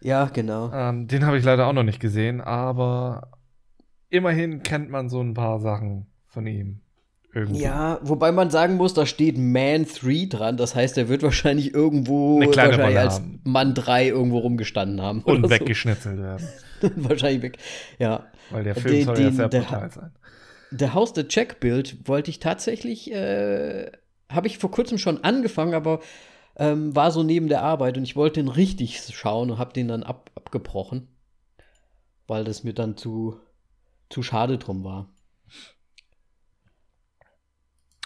Ja, genau. Ähm, den habe ich leider auch noch nicht gesehen, aber immerhin kennt man so ein paar Sachen von ihm. Irgendwie. Ja, wobei man sagen muss, da steht Man 3 dran. Das heißt, er wird wahrscheinlich irgendwo wahrscheinlich als haben. Mann 3 irgendwo rumgestanden haben. Und weggeschnitzelt so. werden. [laughs] wahrscheinlich weg. Ja. Weil der Film den, soll ja sehr brutal sein. Der Haus der Check-Bild wollte ich tatsächlich, äh, habe ich vor kurzem schon angefangen, aber ähm, war so neben der Arbeit und ich wollte den richtig schauen und habe den dann ab, abgebrochen, weil das mir dann zu, zu schade drum war.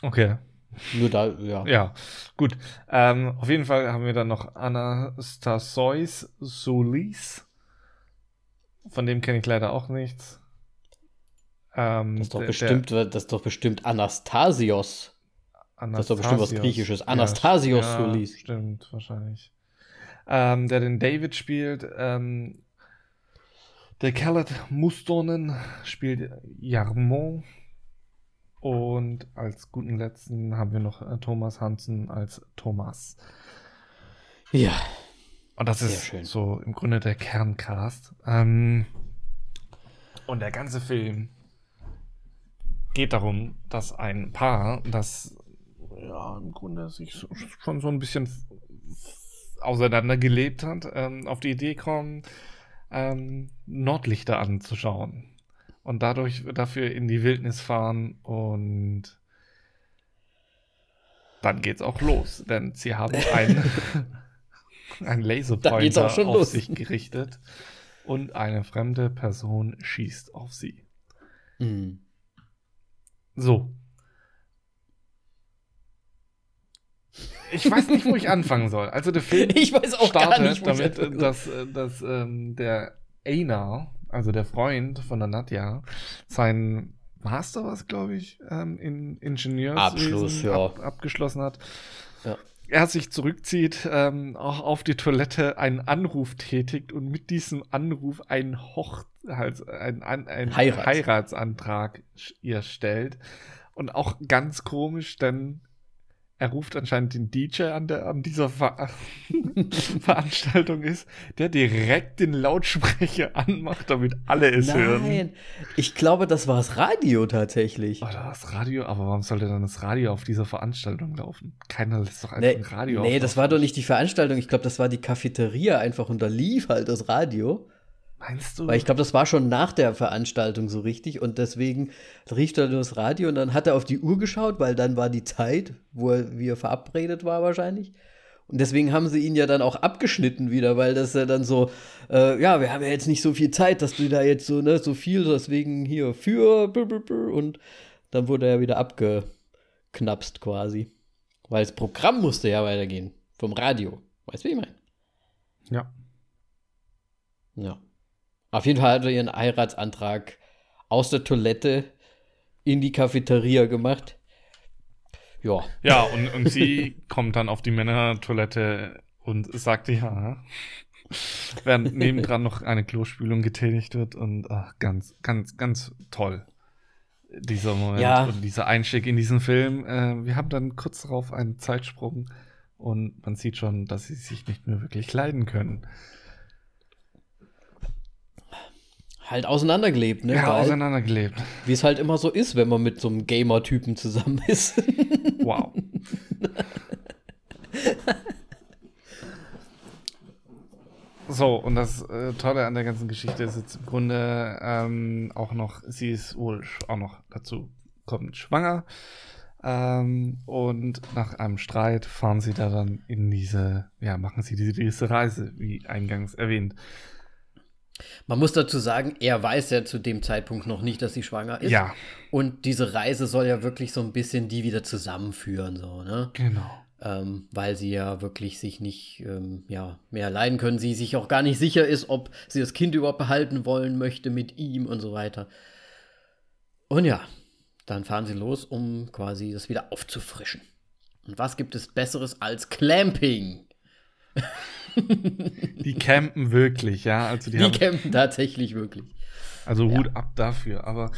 Okay. Nur da, ja. [laughs] Ja, gut. Ähm, auf jeden Fall haben wir dann noch Anastasois Solis. Von dem kenne ich leider auch nichts. Ähm, das, ist doch der, bestimmt, der, das ist doch bestimmt Anastasios. Anastasios. Das ist doch bestimmt was Griechisches. Anastasios ja, Solis. Stimmt, wahrscheinlich. Ähm, der den David spielt. Ähm, der Khaled Mustonen spielt Jarmo. Und als guten letzten haben wir noch äh, Thomas Hansen als Thomas. Ja. Und das ist so im Grunde der Kerncast. Ähm, und der ganze Film geht darum, dass ein Paar, das ja im Grunde sich so, schon so ein bisschen auseinandergelebt hat, ähm, auf die Idee kommt, ähm, Nordlichter anzuschauen. Und dadurch dafür in die Wildnis fahren und dann geht's auch los, denn sie haben [laughs] einen, einen Laserpointer auf los. sich gerichtet und eine fremde Person schießt auf sie. Mhm. So. Ich weiß nicht, wo ich anfangen soll. Also der Film [laughs] ich weiß auch startet nicht, damit, dass, dass ähm, der Einar, also der Freund von der Nadja, sein Master, was glaube ich, ähm, in Ingenieurswesen ja. ab, abgeschlossen hat. Ja. Er sich zurückzieht, ähm, auch auf die Toilette einen Anruf tätigt und mit diesem Anruf einen Hoch halt ein, ein, ein Heirat. Heiratsantrag ihr stellt. Und auch ganz komisch, denn er ruft anscheinend den DJ an, der an dieser Ver [laughs] Veranstaltung ist, der direkt den Lautsprecher [laughs] anmacht, damit alle es Nein, hören. Nein, ich glaube, das war das Radio tatsächlich. Oh, das Radio, aber warum sollte dann das Radio auf dieser Veranstaltung laufen? Keiner lässt doch einfach nee, ein Radio Nee, das war doch nicht die Veranstaltung, ich glaube, das war die Cafeteria einfach und da lief halt das Radio. Meinst du? Weil ich glaube, das war schon nach der Veranstaltung so richtig und deswegen rief er das Radio und dann hat er auf die Uhr geschaut, weil dann war die Zeit, wo er, wie er verabredet war wahrscheinlich. Und deswegen haben sie ihn ja dann auch abgeschnitten wieder, weil das ja dann so, äh, ja, wir haben ja jetzt nicht so viel Zeit, dass du da jetzt so, ne, so viel, deswegen hier für und dann wurde er wieder abgeknapst quasi. Weil das Programm musste ja weitergehen. Vom Radio. Weißt du, wie ich meine? Ja. Ja. Auf jeden Fall hat er ihren Heiratsantrag aus der Toilette in die Cafeteria gemacht. Ja. Ja, und, und sie [laughs] kommt dann auf die Männertoilette und sagt ja. Während [laughs] nebendran noch eine Klospülung getätigt wird und ach, ganz, ganz, ganz toll. Dieser Moment Ja. und dieser Einstieg in diesen Film. Äh, wir haben dann kurz darauf einen Zeitsprung und man sieht schon, dass sie sich nicht mehr wirklich leiden können. Halt auseinandergelebt, ne? Ja, Weil, auseinandergelebt. wie es halt immer so ist, wenn man mit so einem Gamer-Typen zusammen [laughs] ist. Wow. So, und das äh, Tolle an der ganzen Geschichte ist jetzt im Grunde ähm, auch noch, sie ist wohl auch noch dazu kommt schwanger. Ähm, und nach einem Streit fahren sie da dann in diese, ja, machen sie diese, diese Reise, wie eingangs erwähnt. Man muss dazu sagen, er weiß ja zu dem Zeitpunkt noch nicht, dass sie schwanger ist. Ja, Und diese Reise soll ja wirklich so ein bisschen die wieder zusammenführen, so, ne? genau. Ähm, weil sie ja wirklich sich nicht ähm, ja, mehr leiden können. Sie sich auch gar nicht sicher ist, ob sie das Kind überhaupt behalten wollen möchte mit ihm und so weiter. Und ja, dann fahren sie los, um quasi das wieder aufzufrischen. Und was gibt es Besseres als Clamping? [laughs] [laughs] Die campen wirklich, ja. Also die, Die haben campen tatsächlich wirklich. Also Ja. Hut ab dafür. Aber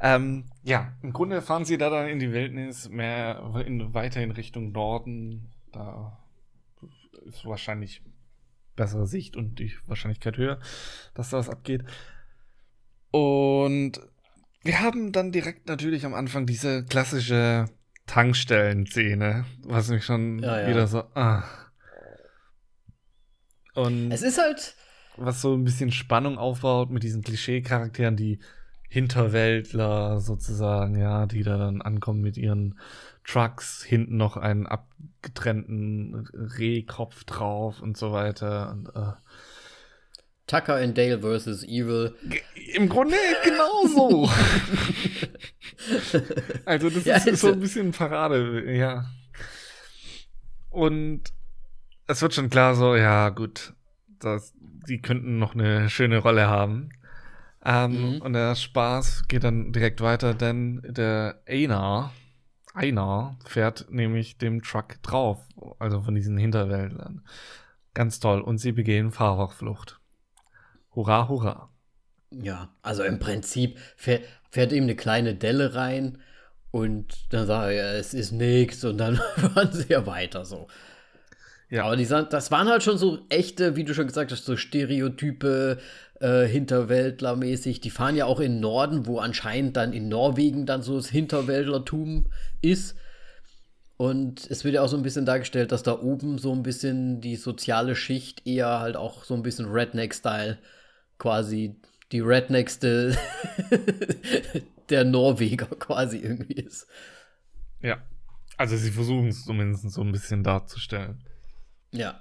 ähm, ja, im Grunde fahren sie da dann in die Wildnis, mehr in, weiter in Richtung Norden. Da ist wahrscheinlich bessere Sicht und die Wahrscheinlichkeit höher, dass da was abgeht. Und wir haben dann direkt natürlich am Anfang diese klassische Tankstellen-Szene, was mich schon Ja, ja. wieder so. Ah. Und Es ist halt, was so ein bisschen Spannung aufbaut mit diesen Klischee-Charakteren, die Hinterwäldler sozusagen, ja, die da dann ankommen mit ihren Trucks, hinten noch einen abgetrennten Rehkopf drauf und so weiter. Und, äh, Tucker and Dale versus Evil. Im Grunde genauso. [laughs] also das Ja, ist, so so. ein bisschen Parade, ja. Und es wird schon klar so, ja gut, das, die könnten noch eine schöne Rolle haben. Ähm, Mhm. Und der Spaß geht dann direkt weiter, denn der Einar, Einar fährt nämlich dem Truck drauf, also von diesen Hinterwäldlern. Ganz toll. Und sie begehen Fahrerflucht. Hurra, hurra. Ja, also im Prinzip fährt, fährt ihm eine kleine Delle rein und dann sagt er, es ist nichts und dann [laughs] fahren sie ja weiter so. Ja. Aber die, das waren halt schon so echte, wie du schon gesagt hast, so Stereotype, äh, Hinterwäldlermäßig. Die fahren ja auch in Norden, wo anscheinend dann in Norwegen dann so das Hinterwäldlertum ist. Und es wird ja auch so ein bisschen dargestellt, dass da oben so ein bisschen die soziale Schicht eher halt auch so ein bisschen Redneck-Style quasi die Redneckste [laughs] der Norweger quasi irgendwie ist. Ja. Also sie versuchen es zumindest so ein bisschen darzustellen. Ja.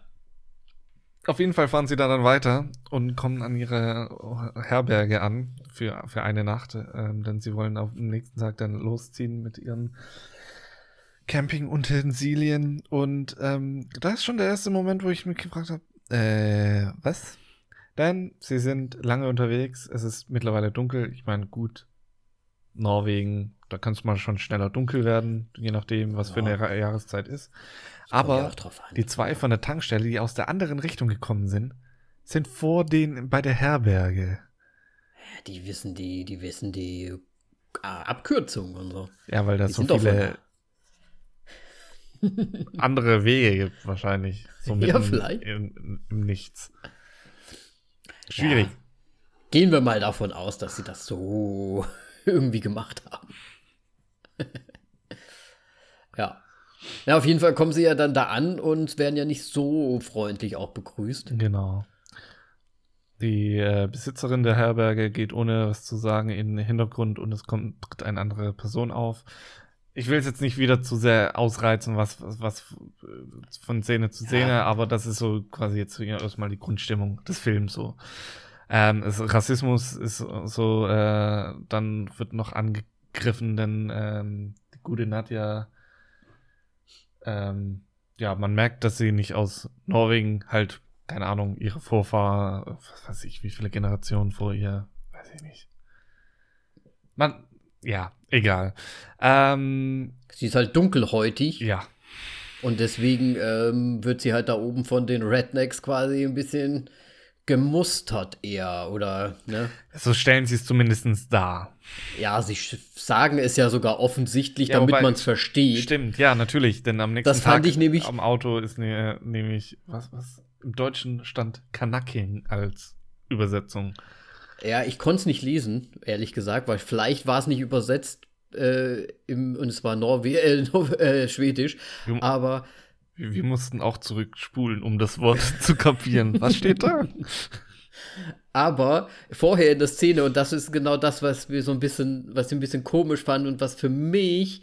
Auf jeden Fall fahren sie da dann weiter und kommen an ihre Herberge an für, für eine Nacht, ähm, denn sie wollen auf dem nächsten Tag dann losziehen mit ihren Campingutensilien. Und ähm, da ist schon der erste Moment, wo ich mich gefragt habe, äh, was? Denn sie sind lange unterwegs, es ist mittlerweile dunkel. Ich meine, gut, Norwegen, da kann es mal schon schneller dunkel werden, je nachdem, was für Ja. eine Ra- Jahreszeit ist. Aber die zwei von der Tankstelle, die aus der anderen Richtung gekommen sind, sind vor denen bei der Herberge. Die wissen die, die wissen die ah, Abkürzung und so. Ja, weil da Die so viele [laughs] andere Wege gibt, wahrscheinlich. So Ja, vielleicht. Im, Im Nichts. Schwierig. Ja. Gehen wir mal davon aus, dass sie das so [laughs] irgendwie gemacht haben. [laughs] ja. Ja, auf jeden Fall kommen sie ja dann da an und werden ja nicht so freundlich auch begrüßt. Genau. Die äh, Besitzerin der Herberge geht ohne was zu sagen in den Hintergrund und es kommt tritt eine andere Person auf. ich will es jetzt nicht wieder zu sehr ausreizen, was, was, was von Szene zu Szene, ja. aber das ist so quasi jetzt erstmal die Grundstimmung des Films so. Ähm, es, Rassismus ist so, äh, dann wird noch angegriffen, denn ähm, die gute Nadja, ähm, ja, man merkt, dass sie nicht aus Norwegen halt, keine Ahnung, ihre Vorfahren, was weiß ich, wie viele Generationen vor ihr, weiß ich nicht. Man, ja, egal. Ähm, sie ist halt dunkelhäutig. Ja. Und deswegen ähm, wird sie halt da oben von den Rednecks quasi ein bisschen gemustert eher, oder? Ne? So stellen sie es zumindest dar. Ja, sie sagen es ja sogar offensichtlich, ja, damit man es versteht. Stimmt, ja, natürlich, denn am nächsten das fand Tag ich nämlich, am Auto ist ne, nämlich, was, was, im Deutschen stand Kanaking als Übersetzung. Ja, ich konnte es nicht lesen, ehrlich gesagt, weil vielleicht war es nicht übersetzt äh, im, und es war Norwe äh, [laughs] äh, Schwedisch, aber wir, mussten auch zurückspulen, um das Wort [laughs] zu kapieren. Was steht da? [laughs] Aber vorher in der Szene, und das ist genau das, was wir so ein bisschen, was ich ein bisschen komisch fand und was für mich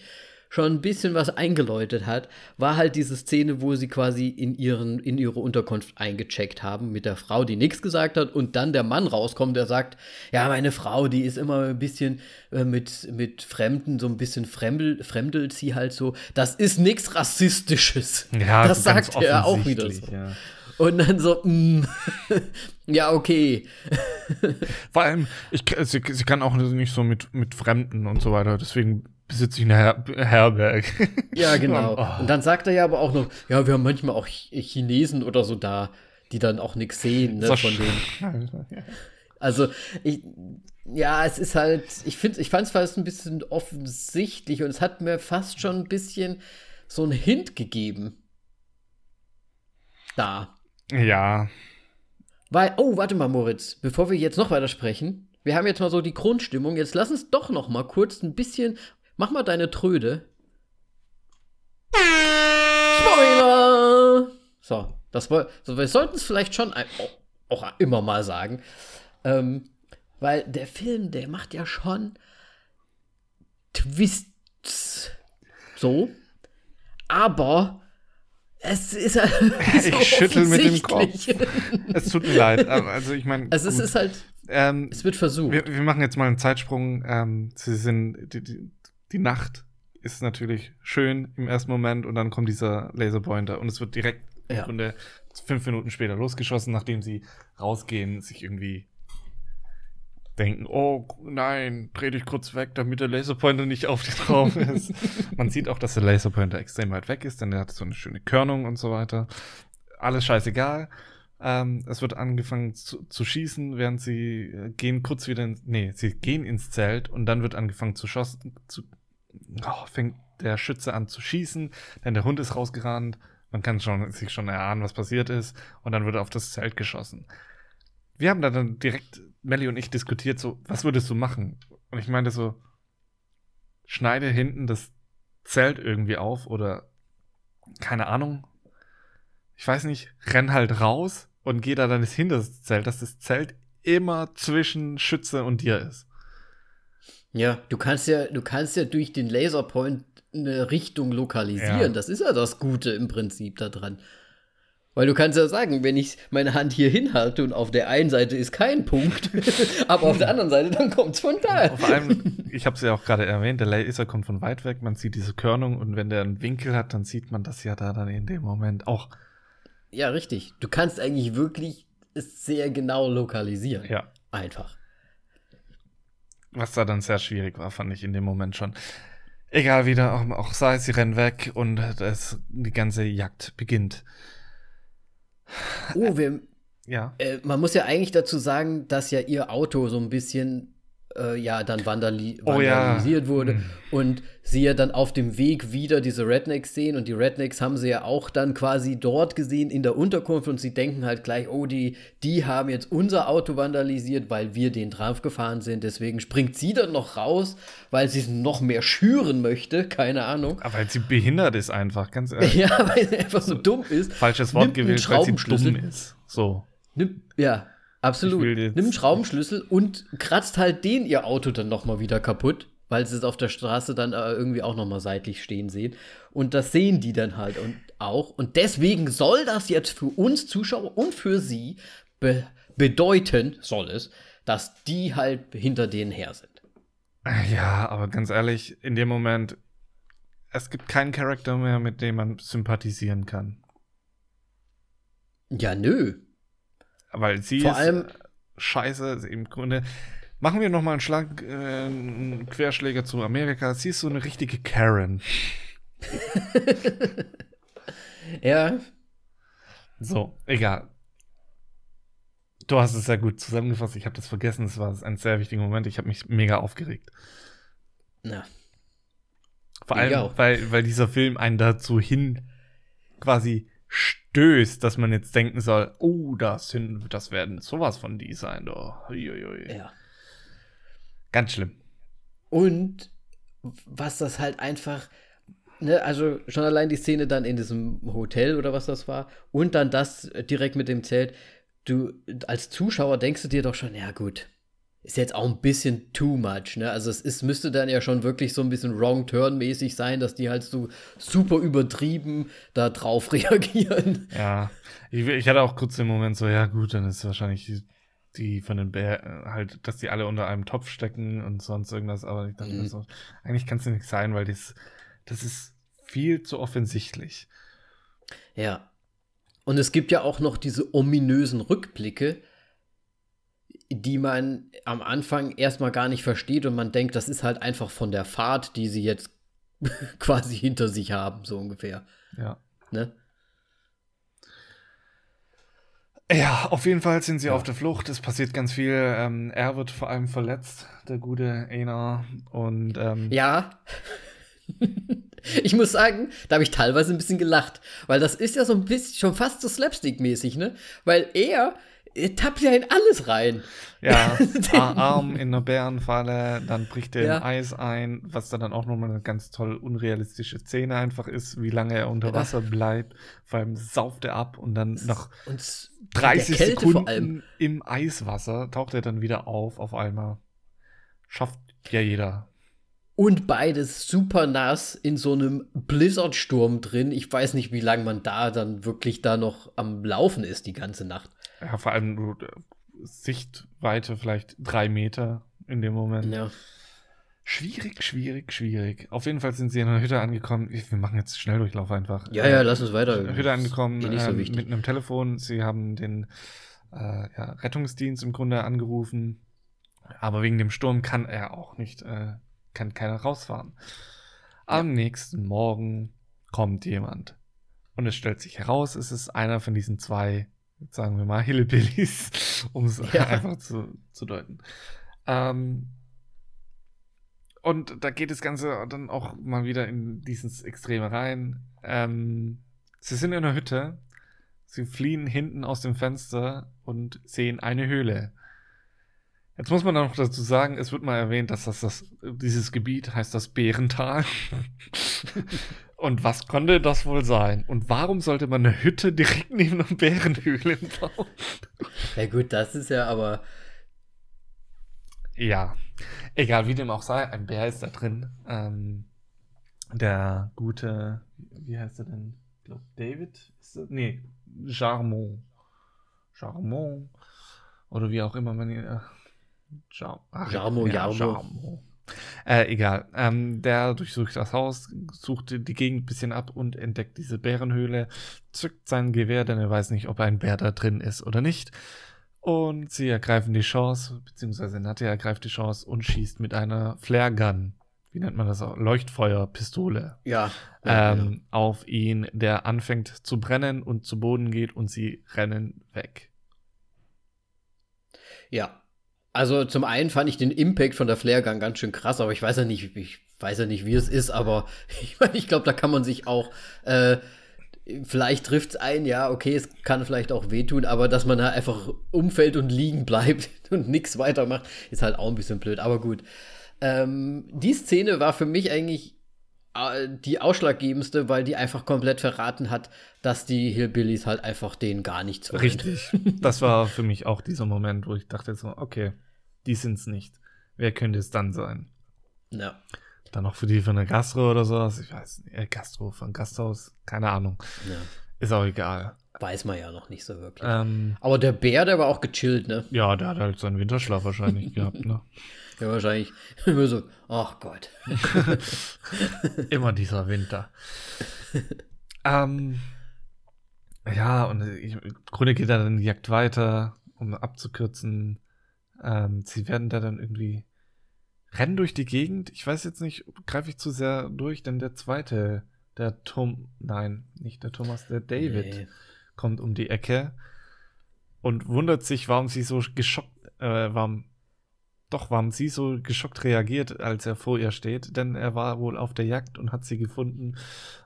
schon ein bisschen was eingeläutet hat, war halt diese Szene, wo sie quasi in, ihren, in ihre Unterkunft eingecheckt haben mit der Frau, die nichts gesagt hat und dann der Mann rauskommt, der sagt, ja, meine Frau, die ist immer ein bisschen äh, mit, mit Fremden, so ein bisschen fremdel, fremdelt sie halt so. Das ist nichts Rassistisches. Ja, das sagt er auch wieder so. Ja. Und dann so, mm, [laughs] ja, okay. Vor allem, ich, sie, sie kann auch nicht so mit, mit Fremden und so weiter. Deswegen besitze ich eine Her Herberg. [laughs] Ja, genau. Oh. Und dann sagt er ja aber auch noch, ja, wir haben manchmal auch Chinesen oder so da, die dann auch nichts sehen, ne, von denen. Also, ich, ja, es ist halt, ich finde, ich fand es fast ein bisschen offensichtlich und es hat mir fast schon ein bisschen so einen Hint gegeben. Da. Ja. Weil, oh, warte mal, Moritz, bevor wir jetzt noch weiter sprechen, wir haben jetzt mal so die Grundstimmung. Jetzt lass uns doch noch mal kurz ein bisschen Mach mal deine Tröde. Spoiler! So, das war, so, wir sollten es vielleicht schon ein, auch, auch, immer mal sagen. Ähm, weil der Film, der macht ja schon Twists. So. Aber es ist halt. [laughs] So ich schüttel mit dem Kopf. [laughs] es tut mir leid. Also, ich meine. Also, es ist halt. Ähm, es wird versucht. Wir, wir, machen jetzt mal einen Zeitsprung. Ähm, sie sind. Die, die, die Nacht ist natürlich schön im ersten Moment und dann kommt dieser Laserpointer und es wird direkt ja. Grunde fünf Minuten später losgeschossen, nachdem sie rausgehen, sich irgendwie denken, oh nein, dreh dich kurz weg, damit der Laserpointer nicht auf dich drauf [laughs] ist. Man sieht auch, dass der Laserpointer extrem weit weg ist, denn er hat so eine schöne Körnung und so weiter. Alles scheißegal. Ähm, es wird angefangen zu, zu, schießen, während sie äh, gehen kurz wieder ins, nee, sie gehen ins Zelt und dann wird angefangen zu, schossen, zu oh, fängt der Schütze an zu schießen, denn der Hund ist rausgerannt. Man kann schon, sich schon erahnen, was passiert ist. Und dann wird auf das Zelt geschossen. Wir haben dann direkt, Melly und ich, diskutiert, so, was würdest du machen? Und ich meinte so, schneide hinten das Zelt irgendwie auf oder keine Ahnung. Ich weiß nicht, renn halt raus und geh da dann hinter das Zelt, dass das Zelt immer zwischen Schütze und dir ist. Ja, du kannst ja, du kannst ja durch den Laserpoint eine Richtung lokalisieren. Ja. Das ist ja das Gute im Prinzip daran. Weil du kannst ja sagen, wenn ich meine Hand hier hinhalte und auf der einen Seite ist kein Punkt, [laughs] aber auf der anderen Seite, dann kommt es von da. Vor allem, ich habe es ja auch gerade erwähnt, der Laser kommt von weit weg, man sieht diese Körnung und wenn der einen Winkel hat, dann sieht man das ja da dann in dem Moment auch. Ja, richtig. Du kannst eigentlich wirklich es sehr genau lokalisieren. Ja. Einfach. Was da dann sehr schwierig war, fand ich in dem Moment schon. Egal wieder, auch, auch sei, sie rennen weg und das, die ganze Jagd beginnt. Oh, wir, ja. Äh, man muss ja eigentlich dazu sagen, dass ja ihr Auto so ein bisschen äh, ja dann vandali oh, vandalisiert ja. wurde mhm. und sie ja dann auf dem Weg wieder diese Rednecks sehen und die Rednecks haben sie ja auch dann quasi dort gesehen in der Unterkunft und sie denken halt gleich, oh, die, die haben jetzt unser Auto vandalisiert, weil wir den draufgefahren sind. Deswegen springt sie dann noch raus, weil sie es noch mehr schüren möchte, keine Ahnung. Aber weil sie behindert ist einfach, ganz [laughs] ehrlich. ja, weil sie einfach so dumm ist. Falsches Wort gewählt, weil sie dumm ist. So. Nimm, ja, Absolut. Nimm einen Schraubenschlüssel und kratzt halt den ihr Auto dann nochmal wieder kaputt. weil sie es auf der Straße dann äh, irgendwie auch noch mal seitlich stehen sehen. Und das sehen die dann halt und auch. Und deswegen soll das jetzt für uns Zuschauer und für sie be bedeuten, soll es, dass die halt hinter denen her sind. Ja, aber ganz ehrlich, in dem Moment, es gibt keinen Charakter mehr, mit dem man sympathisieren kann. Ja, nö. Weil sie Vor ist allem- scheiße. Im Grunde machen wir noch mal einen Schlag, äh, einen Querschläger zu Amerika. Sie ist so eine richtige Karen. [laughs] Ja, So, egal. Du hast es sehr gut zusammengefasst. Ich habe das vergessen. Es war ein sehr wichtiger Moment. Ich habe mich mega aufgeregt. na. Vor allem, auch. weil, weil dieser Film einen dazu hin quasi stößt, dass man jetzt denken soll, oh, das, das werden sowas von die sein. Oh. Ja. Ganz schlimm. Und was das halt einfach, ne, also schon allein die Szene dann in diesem Hotel oder was das war und dann das direkt mit dem Zelt. Du als Zuschauer denkst du dir doch schon, ja gut, ist jetzt auch ein bisschen too much, ne? Also es ist, müsste dann ja schon wirklich so ein bisschen wrong turn mäßig sein, dass die halt so super übertrieben da drauf [laughs] reagieren. Ja, ich, ich hatte auch kurz den Moment so, ja gut, dann ist wahrscheinlich die, die von den Bär halt, dass die alle unter einem Topf stecken und sonst irgendwas, aber ich dachte Mhm. so, eigentlich kann es ja nicht sein, weil das, das ist viel zu offensichtlich. Ja. Und es gibt ja auch noch diese ominösen Rückblicke, die man am Anfang erstmal gar nicht versteht und man denkt, das ist halt einfach von der Fahrt, die sie jetzt [laughs] quasi hinter sich haben, so ungefähr. Ja. Ne? Ja, auf jeden Fall sind sie Ja. auf der Flucht. Es passiert ganz viel. Ähm, er wird vor allem verletzt, der gute Einer. Und ähm, Ja. [laughs] ich muss sagen, da habe ich teilweise ein bisschen gelacht, weil das ist ja so ein bisschen schon fast so slapstick-mäßig, ne? Weil er, er tappt ja in alles rein. ja, [laughs] Arm in einer Bärenfalle, dann bricht er Ja. in Eis ein, was dann auch nochmal eine ganz toll unrealistische Szene einfach ist, wie lange er unter Ja. Wasser bleibt. Vor allem sauft er ab und dann nach Und s- 30 der Kälte Sekunden im Eiswasser taucht er dann wieder auf, auf einmal. Schafft ja jeder. Und beides super nass in so einem Blizzardsturm drin. Ich weiß nicht, wie lange man da dann wirklich da noch am Laufen ist die ganze Nacht. Ja, vor allem äh, Sichtweite vielleicht drei Meter in dem Moment. Ja. Schwierig, schwierig, schwierig. Auf jeden Fall sind sie in einer Hütte angekommen. Wir machen jetzt Schnelldurchlauf einfach. Ja, ja, lass uns weiter. Hütte angekommen Eh nicht so ähm, mit einem Telefon. Sie haben den äh, ja, Rettungsdienst im Grunde angerufen. Aber wegen dem Sturm kann er auch nicht, äh, kann keiner rausfahren. Am nächsten Morgen kommt jemand. Und es stellt sich heraus, es ist einer von diesen zwei, sagen wir mal, Hillbillies, [laughs] um es Ja. einfach zu, zu deuten. Ähm, und da geht das Ganze dann auch mal wieder in dieses Extreme rein. Ähm, sie sind in einer Hütte. Sie fliehen hinten aus dem Fenster und sehen eine Höhle. Jetzt muss man noch dazu sagen, es wird mal erwähnt, dass das, das dieses Gebiet heißt das Bärental. [laughs] [laughs] und was konnte das wohl sein? Und warum sollte man eine Hütte direkt neben einer Bärenhöhle bauen? Ja, gut, das ist ja aber. Ja, egal wie dem auch sei, ein Bär ist da drin. Ähm, der gute, wie heißt er denn? Ich glaube, David? Ist das? Nee, Jarmon. Jarmon. Oder wie auch immer man ihn. Äh, Jar Jarmo, Jarmo. Äh, egal. Ähm, der durchsucht das Haus, sucht die Gegend ein bisschen ab und entdeckt diese Bärenhöhle, zückt sein Gewehr, denn er weiß nicht, ob ein Bär da drin ist oder nicht. Und sie ergreifen die Chance, beziehungsweise Natja ergreift die Chance und schießt mit einer Flare Gun, wie nennt man das auch, Leuchtfeuerpistole, Ja. ähm, auf ihn, der anfängt zu brennen und zu Boden geht und sie rennen weg. Ja. Also zum einen fand ich den Impact von der Flare-Gun ganz schön krass, aber ich weiß ja nicht, ich weiß ja nicht, wie es ist, aber [laughs] ich meine, ich glaube, da kann man sich auch, äh, vielleicht trifft es ein, ja, okay, es kann vielleicht auch wehtun, aber dass man da einfach umfällt und liegen bleibt [laughs] und nichts weitermacht, ist halt auch ein bisschen blöd, aber gut. Ähm, die Szene war für mich eigentlich äh, die ausschlaggebendste, weil die einfach komplett verraten hat, dass die Hillbillies halt einfach denen gar nichts. Richtig. Das war für mich auch dieser Moment, wo ich dachte so, okay, die sind's nicht. Wer könnte es dann sein? Ja. Dann noch für die für eine Gastro oder sowas. Ich weiß nicht. Äh, Gastro von Gasthaus. Keine Ahnung. ja. Ist auch egal. Weiß man ja noch nicht so wirklich. Ähm, Aber der Bär, der war auch gechillt, ne? ja, der hat halt seinen Winterschlaf wahrscheinlich [laughs] gehabt, ne? Ja, wahrscheinlich [laughs] immer so, ach Gott. [laughs] Immer dieser Winter. ähm, ja, und ich, im Grunde geht dann die Jagd weiter, um abzukürzen. Ähm, sie werden da dann irgendwie rennen durch die Gegend. Ich weiß jetzt nicht, greife ich zu sehr durch, denn der zweite, der Tom, nein, nicht der Thomas, der David Nee. kommt um die Ecke und wundert sich, warum sie so geschockt, äh, warum, doch, warum sie so geschockt reagiert, als er vor ihr steht, denn er war wohl auf der Jagd und hat sie gefunden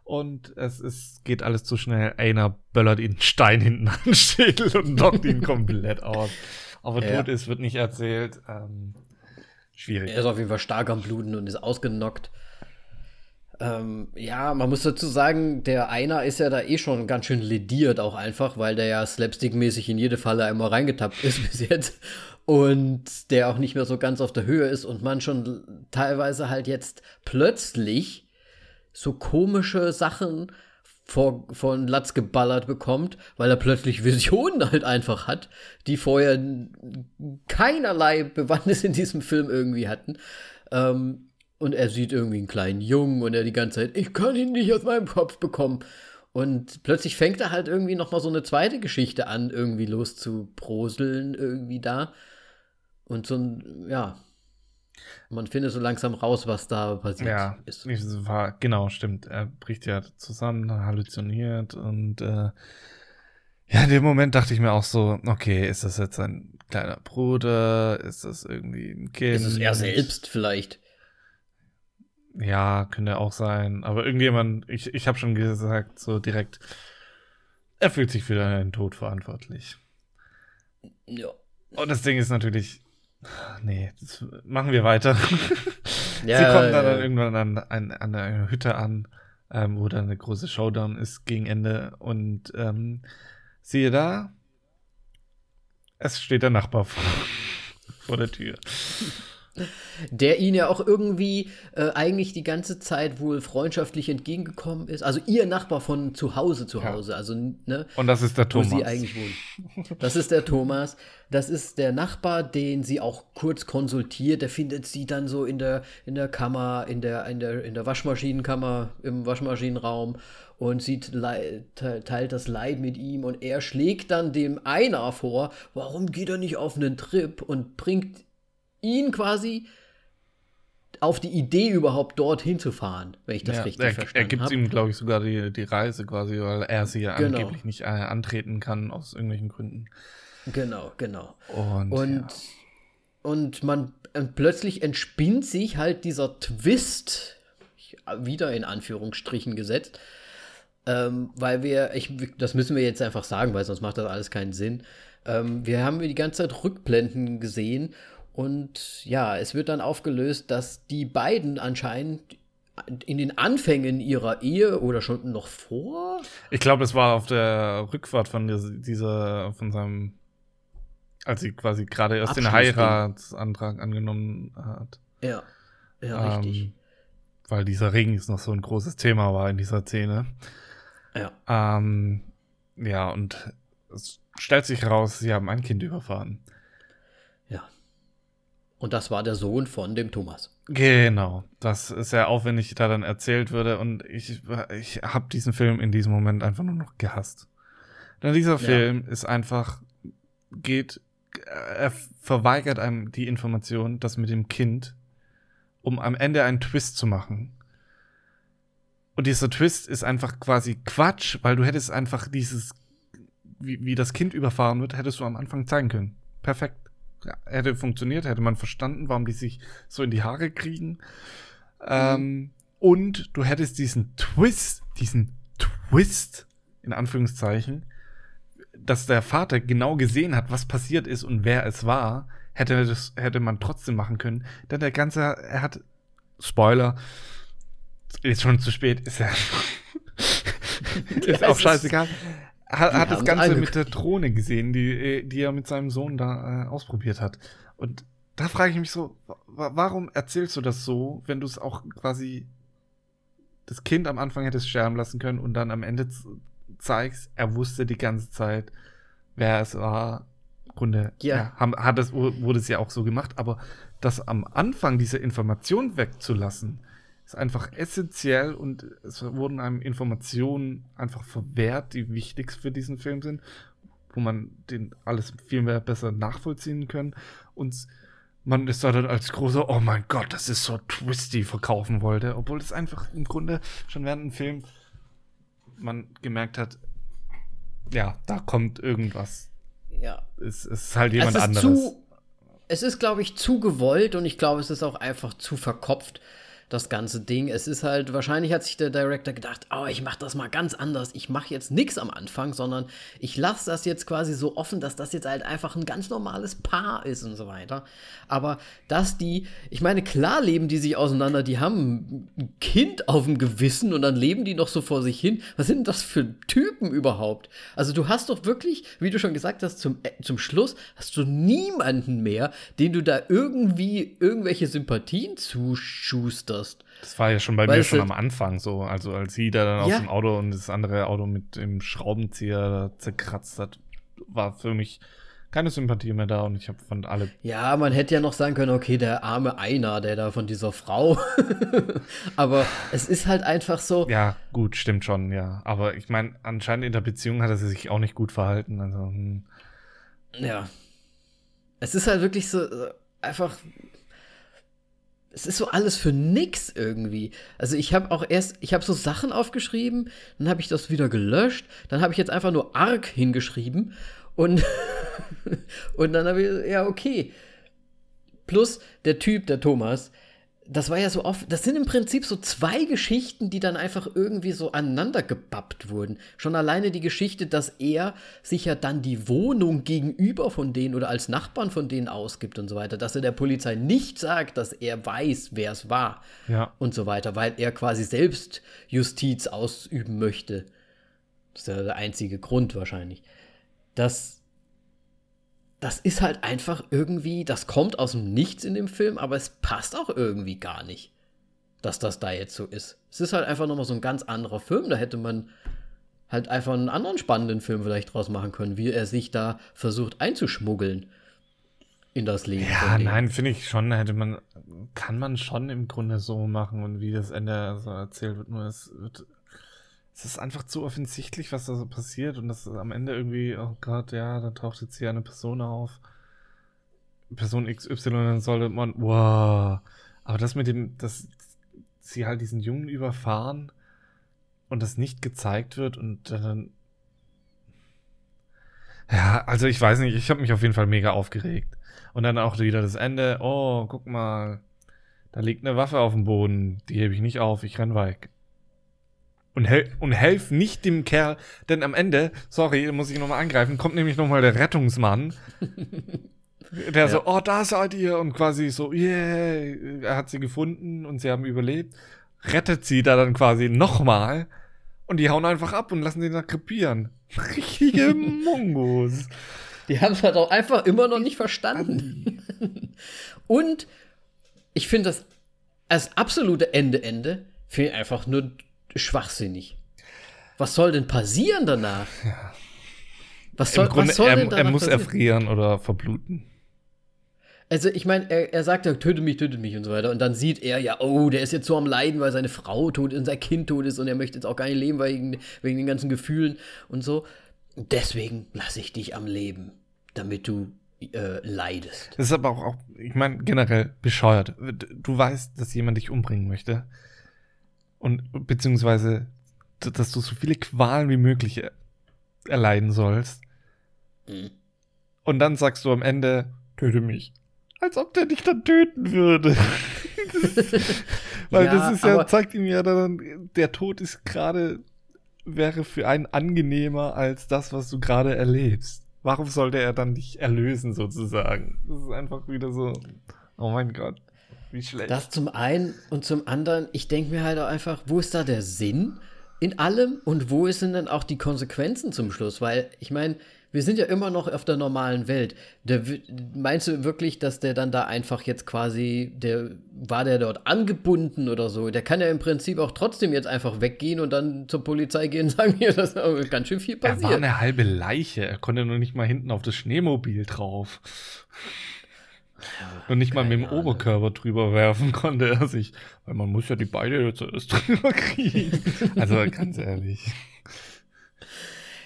und es ist, geht alles zu schnell. Einer böllert ihn einen Stein hinten an den Schädel und knockt ihn [laughs] komplett aus. Aber Ja. tot ist, wird nicht erzählt. Ähm, schwierig. Er ist auf jeden Fall stark am Bluten und ist ausgenockt. Ähm, ja, man muss dazu sagen, der Einer ist ja da eh schon ganz schön lediert auch einfach, weil der ja slapstickmäßig in jede Falle einmal reingetappt ist [laughs] bis jetzt und der auch nicht mehr so ganz auf der Höhe ist und man schon teilweise halt jetzt plötzlich so komische Sachen vor, von Latz geballert bekommt, weil er plötzlich Visionen halt einfach hat, die vorher keinerlei Bewandtnis in diesem Film irgendwie hatten. Ähm, und er sieht irgendwie einen kleinen Jungen und er die ganze Zeit, ich kann ihn nicht aus meinem Kopf bekommen. Und plötzlich fängt er halt irgendwie noch mal so eine zweite Geschichte an, irgendwie loszuproseln, irgendwie da. Und so ein, ja, man findet so langsam raus, was da passiert Ja, ist. war, genau, stimmt. Er bricht ja zusammen, halluziniert und äh, ja, in dem Moment dachte ich mir auch so, okay, ist das jetzt ein kleiner Bruder? Ist das irgendwie ein Kind? Ist es er selbst vielleicht? Ja, könnte auch sein. Aber irgendjemand, ich, ich habe schon gesagt, so direkt, er fühlt sich für deinen Tod verantwortlich. Ja. Und das Ding ist natürlich, nee, das machen wir weiter. Ja, Sie kommen dann, ja. dann irgendwann an, an, an einer Hütte an, ähm, wo dann eine große Showdown ist gegen Ende. Und ähm, siehe da, es steht der Nachbar vor, [laughs] vor der Tür. Der ihn ja auch irgendwie äh, eigentlich die ganze Zeit wohl freundschaftlich entgegengekommen ist. Also ihr Nachbar von zu Hause zu Ja. Hause. Also, ne? Und das ist der Wo Thomas. sie eigentlich wohnen. Das ist der Thomas. Das ist der Nachbar, den sie auch kurz konsultiert. Der findet sie dann so in der, in der Kammer, in der, in der, in der Waschmaschinenkammer, im Waschmaschinenraum und te- teilt das Leid mit ihm und er schlägt dann dem Einer vor, warum geht er nicht auf einen Trip und bringt ihn quasi auf die Idee überhaupt dorthin zu fahren, wenn ich das ja, richtig er, verstanden er gibt habe. ihm, glaube ich, sogar die, die Reise quasi, weil er sie ja Genau. angeblich nicht äh, antreten kann aus irgendwelchen Gründen. Genau, genau. Und, Und, ja. und man und plötzlich entspinnt sich halt dieser Twist, ich- wieder in Anführungsstrichen gesetzt, ähm, weil wir, ich, das müssen wir jetzt einfach sagen, weil sonst macht das alles keinen Sinn. Ähm, wir haben die ganze Zeit Rückblenden gesehen und ja, es wird dann aufgelöst, dass die beiden anscheinend in den Anfängen ihrer Ehe oder schon noch vor, Ich glaube, es war auf der Rückfahrt von dieser, von seinem, als sie quasi gerade erst den. Heiratsantrag angenommen hat. ja, ja, richtig, Ähm, weil dieser Ring ist noch so ein großes Thema war in dieser Szene. ja. Ähm, ja, und es stellt sich heraus, sie haben ein Kind überfahren. Ja. Und das war der Sohn von dem Thomas. Genau, das ist sehr aufwendig, da dann erzählt würde und ich, ich habe diesen Film in diesem Moment einfach nur noch gehasst. Denn dieser Film ist einfach, geht, er verweigert einem die Information, das mit dem Kind, um am Ende einen Twist zu machen. Und dieser Twist ist einfach quasi Quatsch, weil du hättest einfach dieses, wie, wie das Kind überfahren wird, hättest du am Anfang zeigen können. Perfekt. Hätte funktioniert, hätte man verstanden, warum die sich so in die Haare kriegen. Ähm, und du hättest diesen Twist, diesen Twist, in Anführungszeichen, dass der Vater genau gesehen hat, was passiert ist und wer es war, hätte, das, hätte man trotzdem machen können. Denn der ganze, er hat, Spoiler, ist schon zu spät, ist [laughs] ja, ist auch scheißegal. Hat, hat das Ganze mit der Drohne gesehen, die, äh, die er mit seinem Sohn da äh, ausprobiert hat. Und da frage ich mich so, warum erzählst du das so, wenn du es auch quasi das Kind am Anfang hättest sterben lassen können und dann am Ende zeigst, er wusste die ganze Zeit, wer es war. Grunde, ja. ja haben, hat es, wurde es ja auch so gemacht, aber das am Anfang diese Information wegzulassen, ist einfach essentiell und es wurden einem Informationen einfach verwehrt, die wichtig für diesen Film sind, wo man den alles viel mehr besser nachvollziehen kann und man ist da dann als großer, oh mein Gott, das ist so twisty verkaufen wollte, obwohl es einfach im Grunde schon während dem Film man gemerkt hat, ja, da kommt irgendwas. Ja. Es, es ist halt jemand es ist anderes. Zu, es ist, glaube ich, zu gewollt und ich glaube, es ist auch einfach zu verkopft das ganze Ding. Es ist halt, wahrscheinlich hat sich der Director gedacht, oh, ich mache das mal ganz anders. Ich mache jetzt nichts am Anfang, sondern ich lasse das jetzt quasi so offen, dass das jetzt halt einfach ein ganz normales Paar ist und so weiter. Aber dass die, ich meine, klar leben die sich auseinander, die haben ein Kind auf dem Gewissen und dann leben die noch so vor sich hin. Was sind das für Typen überhaupt? Also du hast doch wirklich, wie du schon gesagt hast, zum, äh, zum Schluss hast du niemanden mehr, den du da irgendwie irgendwelche Sympathien zuschusterst wirst. Das war ja schon bei Weil mir schon am Anfang so. Also als sie da dann ja. aus dem Auto und das andere Auto mit dem Schraubenzieher zerkratzt hat, war für mich keine Sympathie mehr da und ich habe von alle. Ja, man hätte ja noch sagen können, okay, der arme Einer, der da von dieser Frau. [laughs] Aber es ist halt einfach so. Ja, gut, stimmt schon, ja. Aber ich meine, anscheinend in der Beziehung hat er sich auch nicht gut verhalten. Also, hm. Ja. Es ist halt wirklich so einfach es ist so alles für nix irgendwie. Also ich habe auch erst, ich habe so Sachen aufgeschrieben, dann habe ich das wieder gelöscht, dann habe ich jetzt einfach nur Arc hingeschrieben und, [laughs] und dann habe ich, ja, okay. Plus der Typ, der Thomas, das war ja so oft, das sind im Prinzip so zwei Geschichten, die dann einfach irgendwie so aneinander gebappt wurden. Schon alleine die Geschichte, dass er sich ja dann die Wohnung gegenüber von denen oder als Nachbarn von denen ausgibt und so weiter, dass er der Polizei nicht sagt, dass er weiß, wer es war ja. und so weiter, weil er quasi selbst Justiz ausüben möchte. Das ist ja der einzige Grund wahrscheinlich. Das das ist halt einfach irgendwie, das kommt aus dem Nichts in dem Film, aber es passt auch irgendwie gar nicht, dass das da jetzt so ist. Es ist halt einfach nochmal so ein ganz anderer Film. Da hätte man halt einfach einen anderen spannenden Film vielleicht draus machen können, wie er sich da versucht einzuschmuggeln in das Leben. Ja, nein, finde ich schon, hätte man, kann man schon im Grunde so machen und wie das Ende so erzählt wird, nur es wird es ist einfach zu offensichtlich, was da so passiert und das ist am Ende irgendwie, oh Gott, ja, dann taucht jetzt hier eine Person auf. Person XY, dann sollte man, wow. Aber das mit dem, dass sie halt diesen Jungen überfahren und das nicht gezeigt wird und dann. Ja, also ich weiß nicht, ich habe mich auf jeden Fall mega aufgeregt. Und dann auch wieder das Ende, oh, guck mal, da liegt eine Waffe auf dem Boden, die hebe ich nicht auf, ich renn weg und, hel und helf nicht dem Kerl, denn am Ende, sorry, muss ich nochmal angreifen, kommt nämlich nochmal der Rettungsmann. [laughs] der ja. so, oh, da seid ihr und quasi so, yeah, er hat sie gefunden und sie haben überlebt. Rettet sie da dann quasi nochmal und die hauen einfach ab und lassen den da krepieren. Richtige [laughs] Mongos. Die haben es halt auch einfach immer noch nicht verstanden. [laughs] und ich finde das als absolute Ende-Ende, finde ich einfach nur schwachsinnig. Was soll denn passieren danach? Ja. Was soll, Grunde, was soll er, Er muss passieren? erfrieren oder verbluten. Also ich meine, er, er sagt ja, töte mich, töte mich und so weiter. Und dann sieht er ja, oh, der ist jetzt so am Leiden, weil seine Frau tot ist und sein Kind tot ist und er möchte jetzt auch gar nicht leben wegen, wegen den ganzen Gefühlen und so. deswegen lasse ich dich am Leben, damit du äh, leidest. Das ist aber auch, auch ich meine, generell bescheuert. Du weißt, dass jemand dich umbringen möchte und beziehungsweise, dass du so viele Qualen wie möglich erleiden sollst. Mhm. Und dann sagst du am Ende, töte mich. Als ob der dich dann töten würde. das, [laughs] weil ja, das ist ja, zeigt ihm ja dann, der Tod ist gerade, wäre für einen angenehmer als das, was du gerade erlebst. Warum sollte er dann dich erlösen, sozusagen? Das ist einfach wieder so, oh mein Gott. Wie schlecht. Das zum einen und zum anderen, ich denke mir halt auch einfach, wo ist da der Sinn? in allem und wo sind dann auch die Konsequenzen zum Schluss? Weil ich meine, wir sind ja immer noch auf der normalen Welt. Der, meinst du wirklich, dass der dann da einfach jetzt quasi, der war der dort angebunden oder so? Der kann ja im Prinzip auch trotzdem jetzt einfach weggehen und dann zur Polizei gehen und [laughs] sagen, hier, das ist ganz schön viel passiert. Er war eine halbe Leiche. Er konnte nur nicht mal hinten auf das Schneemobil drauf. Und nicht mal mit dem Ahnung. Oberkörper drüber werfen konnte er sich. Weil man muss ja die Beine zuerst drüber kriegen. [laughs] Also ganz ehrlich.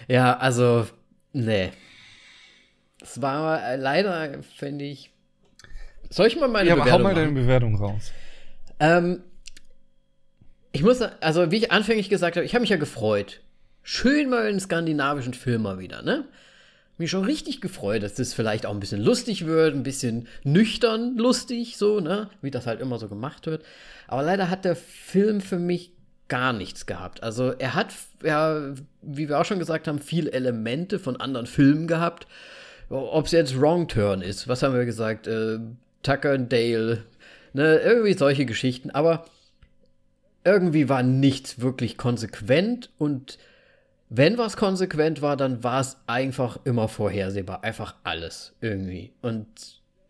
Ja, also Nee. Es war leider, finde ich. Soll ich mal meine ja, Bewertung? Ja, hau mal deine Bewertung raus. Ähm, ich muss, also wie ich anfänglich gesagt habe, ich habe mich ja gefreut. Schön mal einen skandinavischen Film mal wieder, ne? Mich schon richtig gefreut, dass das vielleicht auch ein bisschen lustig wird, ein bisschen nüchtern lustig, so, ne? Wie das halt immer so gemacht wird. Aber leider hat der Film für mich gar nichts gehabt. Also er hat, ja, wie wir auch schon gesagt haben, viele Elemente von anderen Filmen gehabt. Ob es jetzt Wrong Turn ist, was haben wir gesagt? Äh, Tucker und Dale, ne, irgendwie solche Geschichten. Aber irgendwie war nichts wirklich konsequent und wenn was konsequent war, dann war es einfach immer vorhersehbar. Einfach alles irgendwie. Und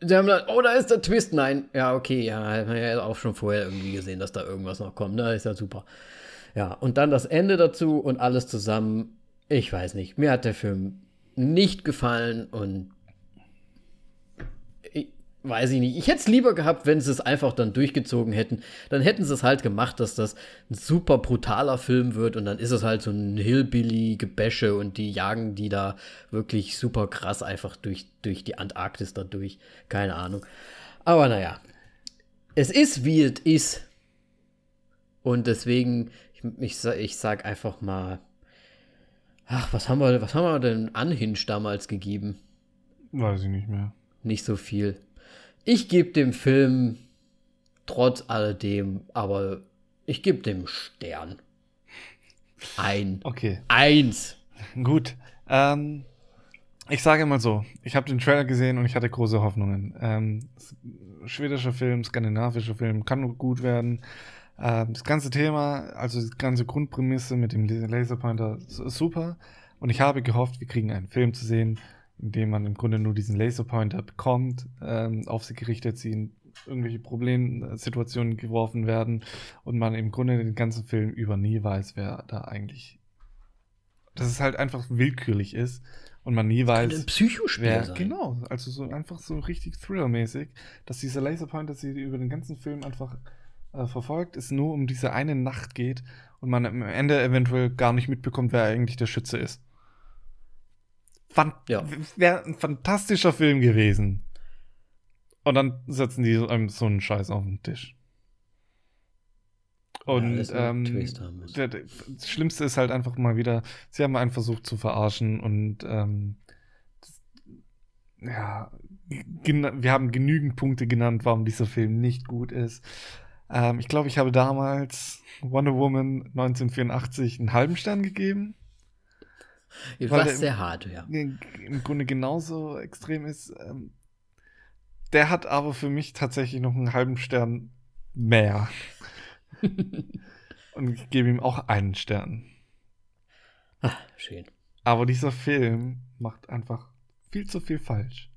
sie haben dann, oh, da ist der Twist. Nein, ja, okay, ja, haben wir ja auch schon vorher irgendwie gesehen, dass da irgendwas noch kommt. Ne? ist ja super. Ja, und dann das Ende dazu und alles zusammen. Ich weiß nicht. Mir hat der Film nicht gefallen und weiß ich nicht. Ich hätte es lieber gehabt, wenn sie es einfach dann durchgezogen hätten. Dann hätten sie es halt gemacht, dass das ein super brutaler Film wird und dann ist es halt so ein Hillbilly-Gebäsche und die jagen die da wirklich super krass einfach durch, durch die Antarktis da durch. Keine Ahnung. Aber naja. Es ist, wie es ist. Und deswegen ich, ich sag einfach mal, ach, was haben wir, was haben wir denn Unhinge damals gegeben? Weiß ich nicht mehr. Nicht so viel. Ich gebe dem Film trotz alledem, aber ich gebe dem Stern. Ein. Okay. Eins. Gut. Ähm, ich sage mal so, ich habe den Trailer gesehen und ich hatte große Hoffnungen. Ähm, schwedischer Film, skandinavischer Film, kann nur gut werden. Ähm, das ganze Thema, also die ganze Grundprämisse mit dem Laserpointer super. Und ich habe gehofft, wir kriegen einen Film zu sehen, in dem man im Grunde nur diesen Laserpointer bekommt, ähm, auf sie gerichtet, sie in irgendwelche Problemsituationen geworfen werden und man im Grunde den ganzen Film über nie weiß, wer da eigentlich. Dass es halt einfach willkürlich ist und man nie weiß. Ein Psychospiel wer, sein. Genau, also so einfach so richtig thrillermäßig, dass dieser Laserpointer sie über den ganzen Film einfach äh, verfolgt, es nur um diese eine Nacht geht und man am Ende eventuell gar nicht mitbekommt, wer eigentlich der Schütze ist. Ja. Wäre ein fantastischer Film gewesen. Und dann setzen die einem so einen Scheiß auf den Tisch. Und ja, ähm, das Schlimmste ist halt einfach mal wieder, sie haben einen versucht zu verarschen und ähm, ja, wir haben genügend Punkte genannt, warum dieser Film nicht gut ist. Ähm, ich glaube, ich habe damals Wonder Woman 1984 einen halben Stern gegeben. Das war sehr hart, ja. Im Grunde genauso extrem ist. Ähm, der hat aber für mich tatsächlich noch einen halben Stern mehr. [laughs] Und ich gebe ihm auch einen Stern. Ach, schön. Aber dieser Film macht einfach viel zu viel falsch.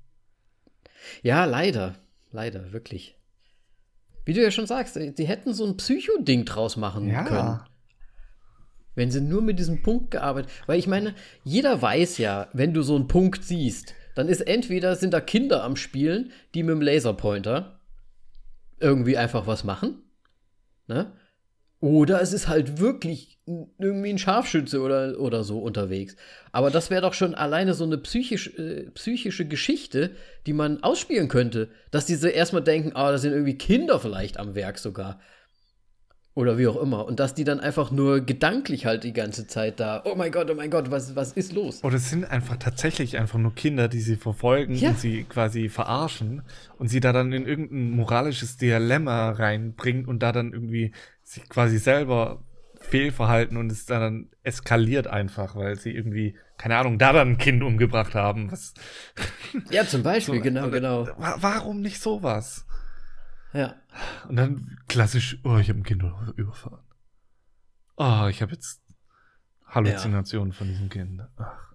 Ja, leider. Leider, wirklich. Wie du ja schon sagst, sie hätten so ein Psycho-Ding draus machen ja. können. Wenn sie nur mit diesem Punkt gearbeitet. Weil ich meine, jeder weiß ja, wenn du so einen Punkt siehst, dann ist entweder sind da Kinder am Spielen, die mit dem Laserpointer irgendwie einfach was machen. Ne? Oder es ist halt wirklich irgendwie ein Scharfschütze oder, oder so unterwegs. Aber das wäre doch schon alleine so eine psychisch, äh, psychische Geschichte, die man ausspielen könnte. Dass diese erstmal denken, ah, da sind irgendwie Kinder vielleicht am Werk sogar. Oder wie auch immer. Und dass die dann einfach nur gedanklich halt die ganze Zeit da, oh mein Gott, oh mein Gott, was, was ist los? Oder es sind einfach tatsächlich einfach nur Kinder, die sie verfolgen ja. und sie quasi verarschen und sie da dann in irgendein moralisches Dilemma reinbringen und da dann irgendwie sich quasi selber Fehlverhalten und es dann eskaliert einfach, weil sie irgendwie, keine Ahnung, da dann ein Kind umgebracht haben. Was ja, zum Beispiel, [laughs] so, genau, genau. Warum nicht sowas? Ja. Und dann klassisch, oh, ich habe ein Kind überfahren. Oh, ich habe jetzt Halluzinationen von diesem Kind. Ach,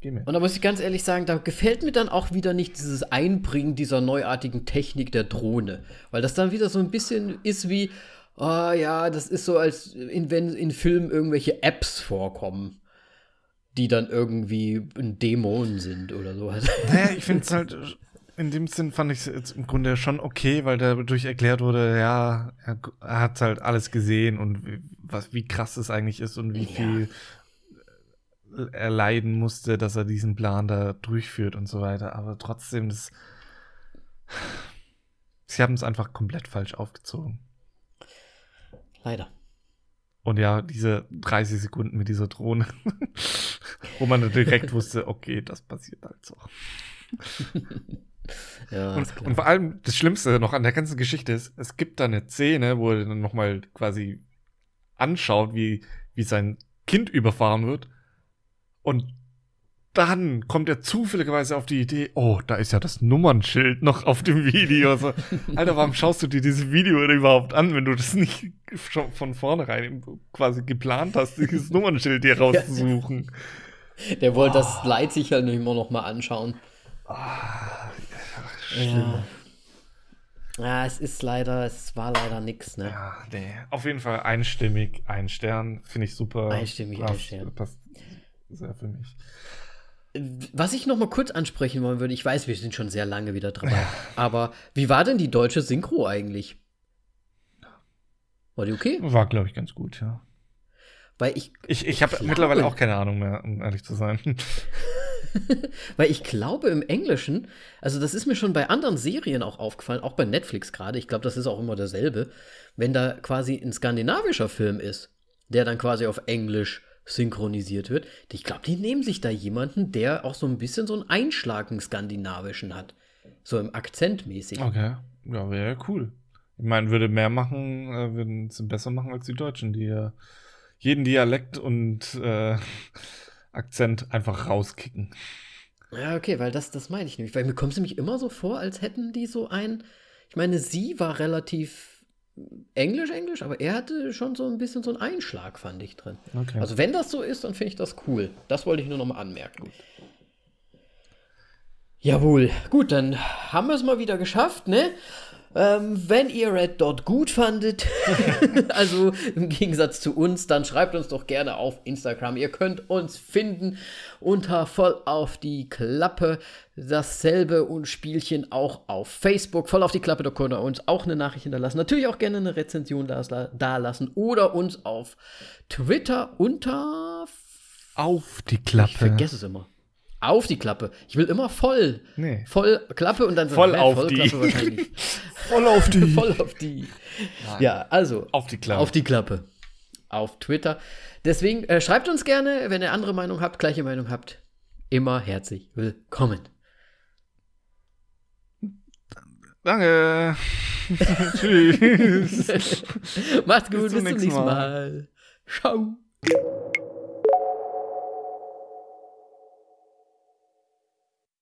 geh mir. Und da muss ich ganz ehrlich sagen, da gefällt mir dann auch wieder nicht dieses Einbringen dieser neuartigen Technik der Drohne. Weil das dann wieder so ein bisschen ist wie, oh ja, das ist so, als in, wenn in Filmen irgendwelche Apps vorkommen, die dann irgendwie ein Dämon sind oder sowas. Naja, ich finde es [laughs] halt, in dem Sinn fand ich es im Grunde schon okay, weil dadurch erklärt wurde, ja, er, er hat halt alles gesehen und wie, was, wie krass es eigentlich ist und wie ja. viel er leiden musste, dass er diesen Plan da durchführt und so weiter. Aber trotzdem, das, sie haben es einfach komplett falsch aufgezogen. Leider. Und ja, diese 30 Sekunden mit dieser Drohne, [laughs] wo man direkt [laughs] wusste, okay, das passiert halt so. [laughs] ja, und, und, vor allem das Schlimmste noch an der ganzen Geschichte ist, es gibt da eine Szene, wo er dann nochmal quasi anschaut, wie, wie sein Kind überfahren wird. Und dann kommt er zufälligerweise auf die Idee, oh, da ist ja das Nummernschild noch auf dem Video. So, [laughs] Alter, warum schaust du dir dieses Video überhaupt an, wenn du das nicht schon von vornherein quasi geplant hast, dieses Nummernschild dir [laughs] rauszusuchen? Der wollte oh. das Leid sich halt immer noch mal anschauen. Oh, ja. ja, es ist leider, es war leider nix, ne? Ja, nee. Auf jeden Fall einstimmig, ein Stern, finde ich super. Einstimmig, passt, ein Stern. Passt sehr für mich. Was ich noch mal kurz ansprechen wollen würde, ich weiß, wir sind schon sehr lange wieder dabei, aber wie war denn die deutsche Synchro eigentlich? War die okay? War, glaube ich, ganz gut, ja. Weil ich. Ich, ich habe mittlerweile auch keine Ahnung mehr, um ehrlich zu sein. [laughs] Weil ich glaube im Englischen, also das ist mir schon bei anderen Serien auch aufgefallen, auch bei Netflix gerade, ich glaube, das ist auch immer derselbe, wenn da quasi ein skandinavischer Film ist, der dann quasi auf Englisch synchronisiert wird. Ich glaube, die nehmen sich da jemanden, der auch so ein bisschen so einen Einschlag im Skandinavischen hat. So im Akzentmäßig. Okay. Ja, wäre cool. Ich meine, würde mehr machen, äh, würden es besser machen als die Deutschen, die ja jeden Dialekt und äh, Akzent einfach rauskicken. Ja, okay, weil das, das meine ich nämlich. Weil mir kommt es nämlich immer so vor, als hätten die so ein. Ich meine, sie war relativ Englisch, Englisch, aber er hatte schon so ein bisschen so einen Einschlag, fand ich drin. Okay. Also wenn das so ist, dann finde ich das cool. Das wollte ich nur noch mal anmerken. Gut. Jawohl, gut, dann haben wir es mal wieder geschafft, ne? Ähm, wenn ihr Red Dot gut fandet, [laughs] also im Gegensatz zu uns, dann schreibt uns doch gerne auf Instagram. Ihr könnt uns finden unter voll auf die Klappe. Dasselbe und Spielchen auch auf Facebook. Voll auf die Klappe, da könnt ihr uns auch eine Nachricht hinterlassen. Natürlich auch gerne eine Rezension da lassen oder uns auf Twitter unter auf die Klappe. Ich vergesse es immer. Auf die Klappe. Ich will immer voll. Nee. Voll Klappe und dann voll auf voll die. Klappe wahrscheinlich. [laughs] voll auf die. [laughs] voll auf die. Nein. Ja, also. Auf die Klappe. Auf die Klappe. Auf Twitter. Deswegen äh, schreibt uns gerne, wenn ihr andere Meinung habt, gleiche Meinung habt. Immer herzlich willkommen. Danke. [laughs] Tschüss. Macht's gut, bis zum, bis zum nächsten Mal. Mal. Ciao.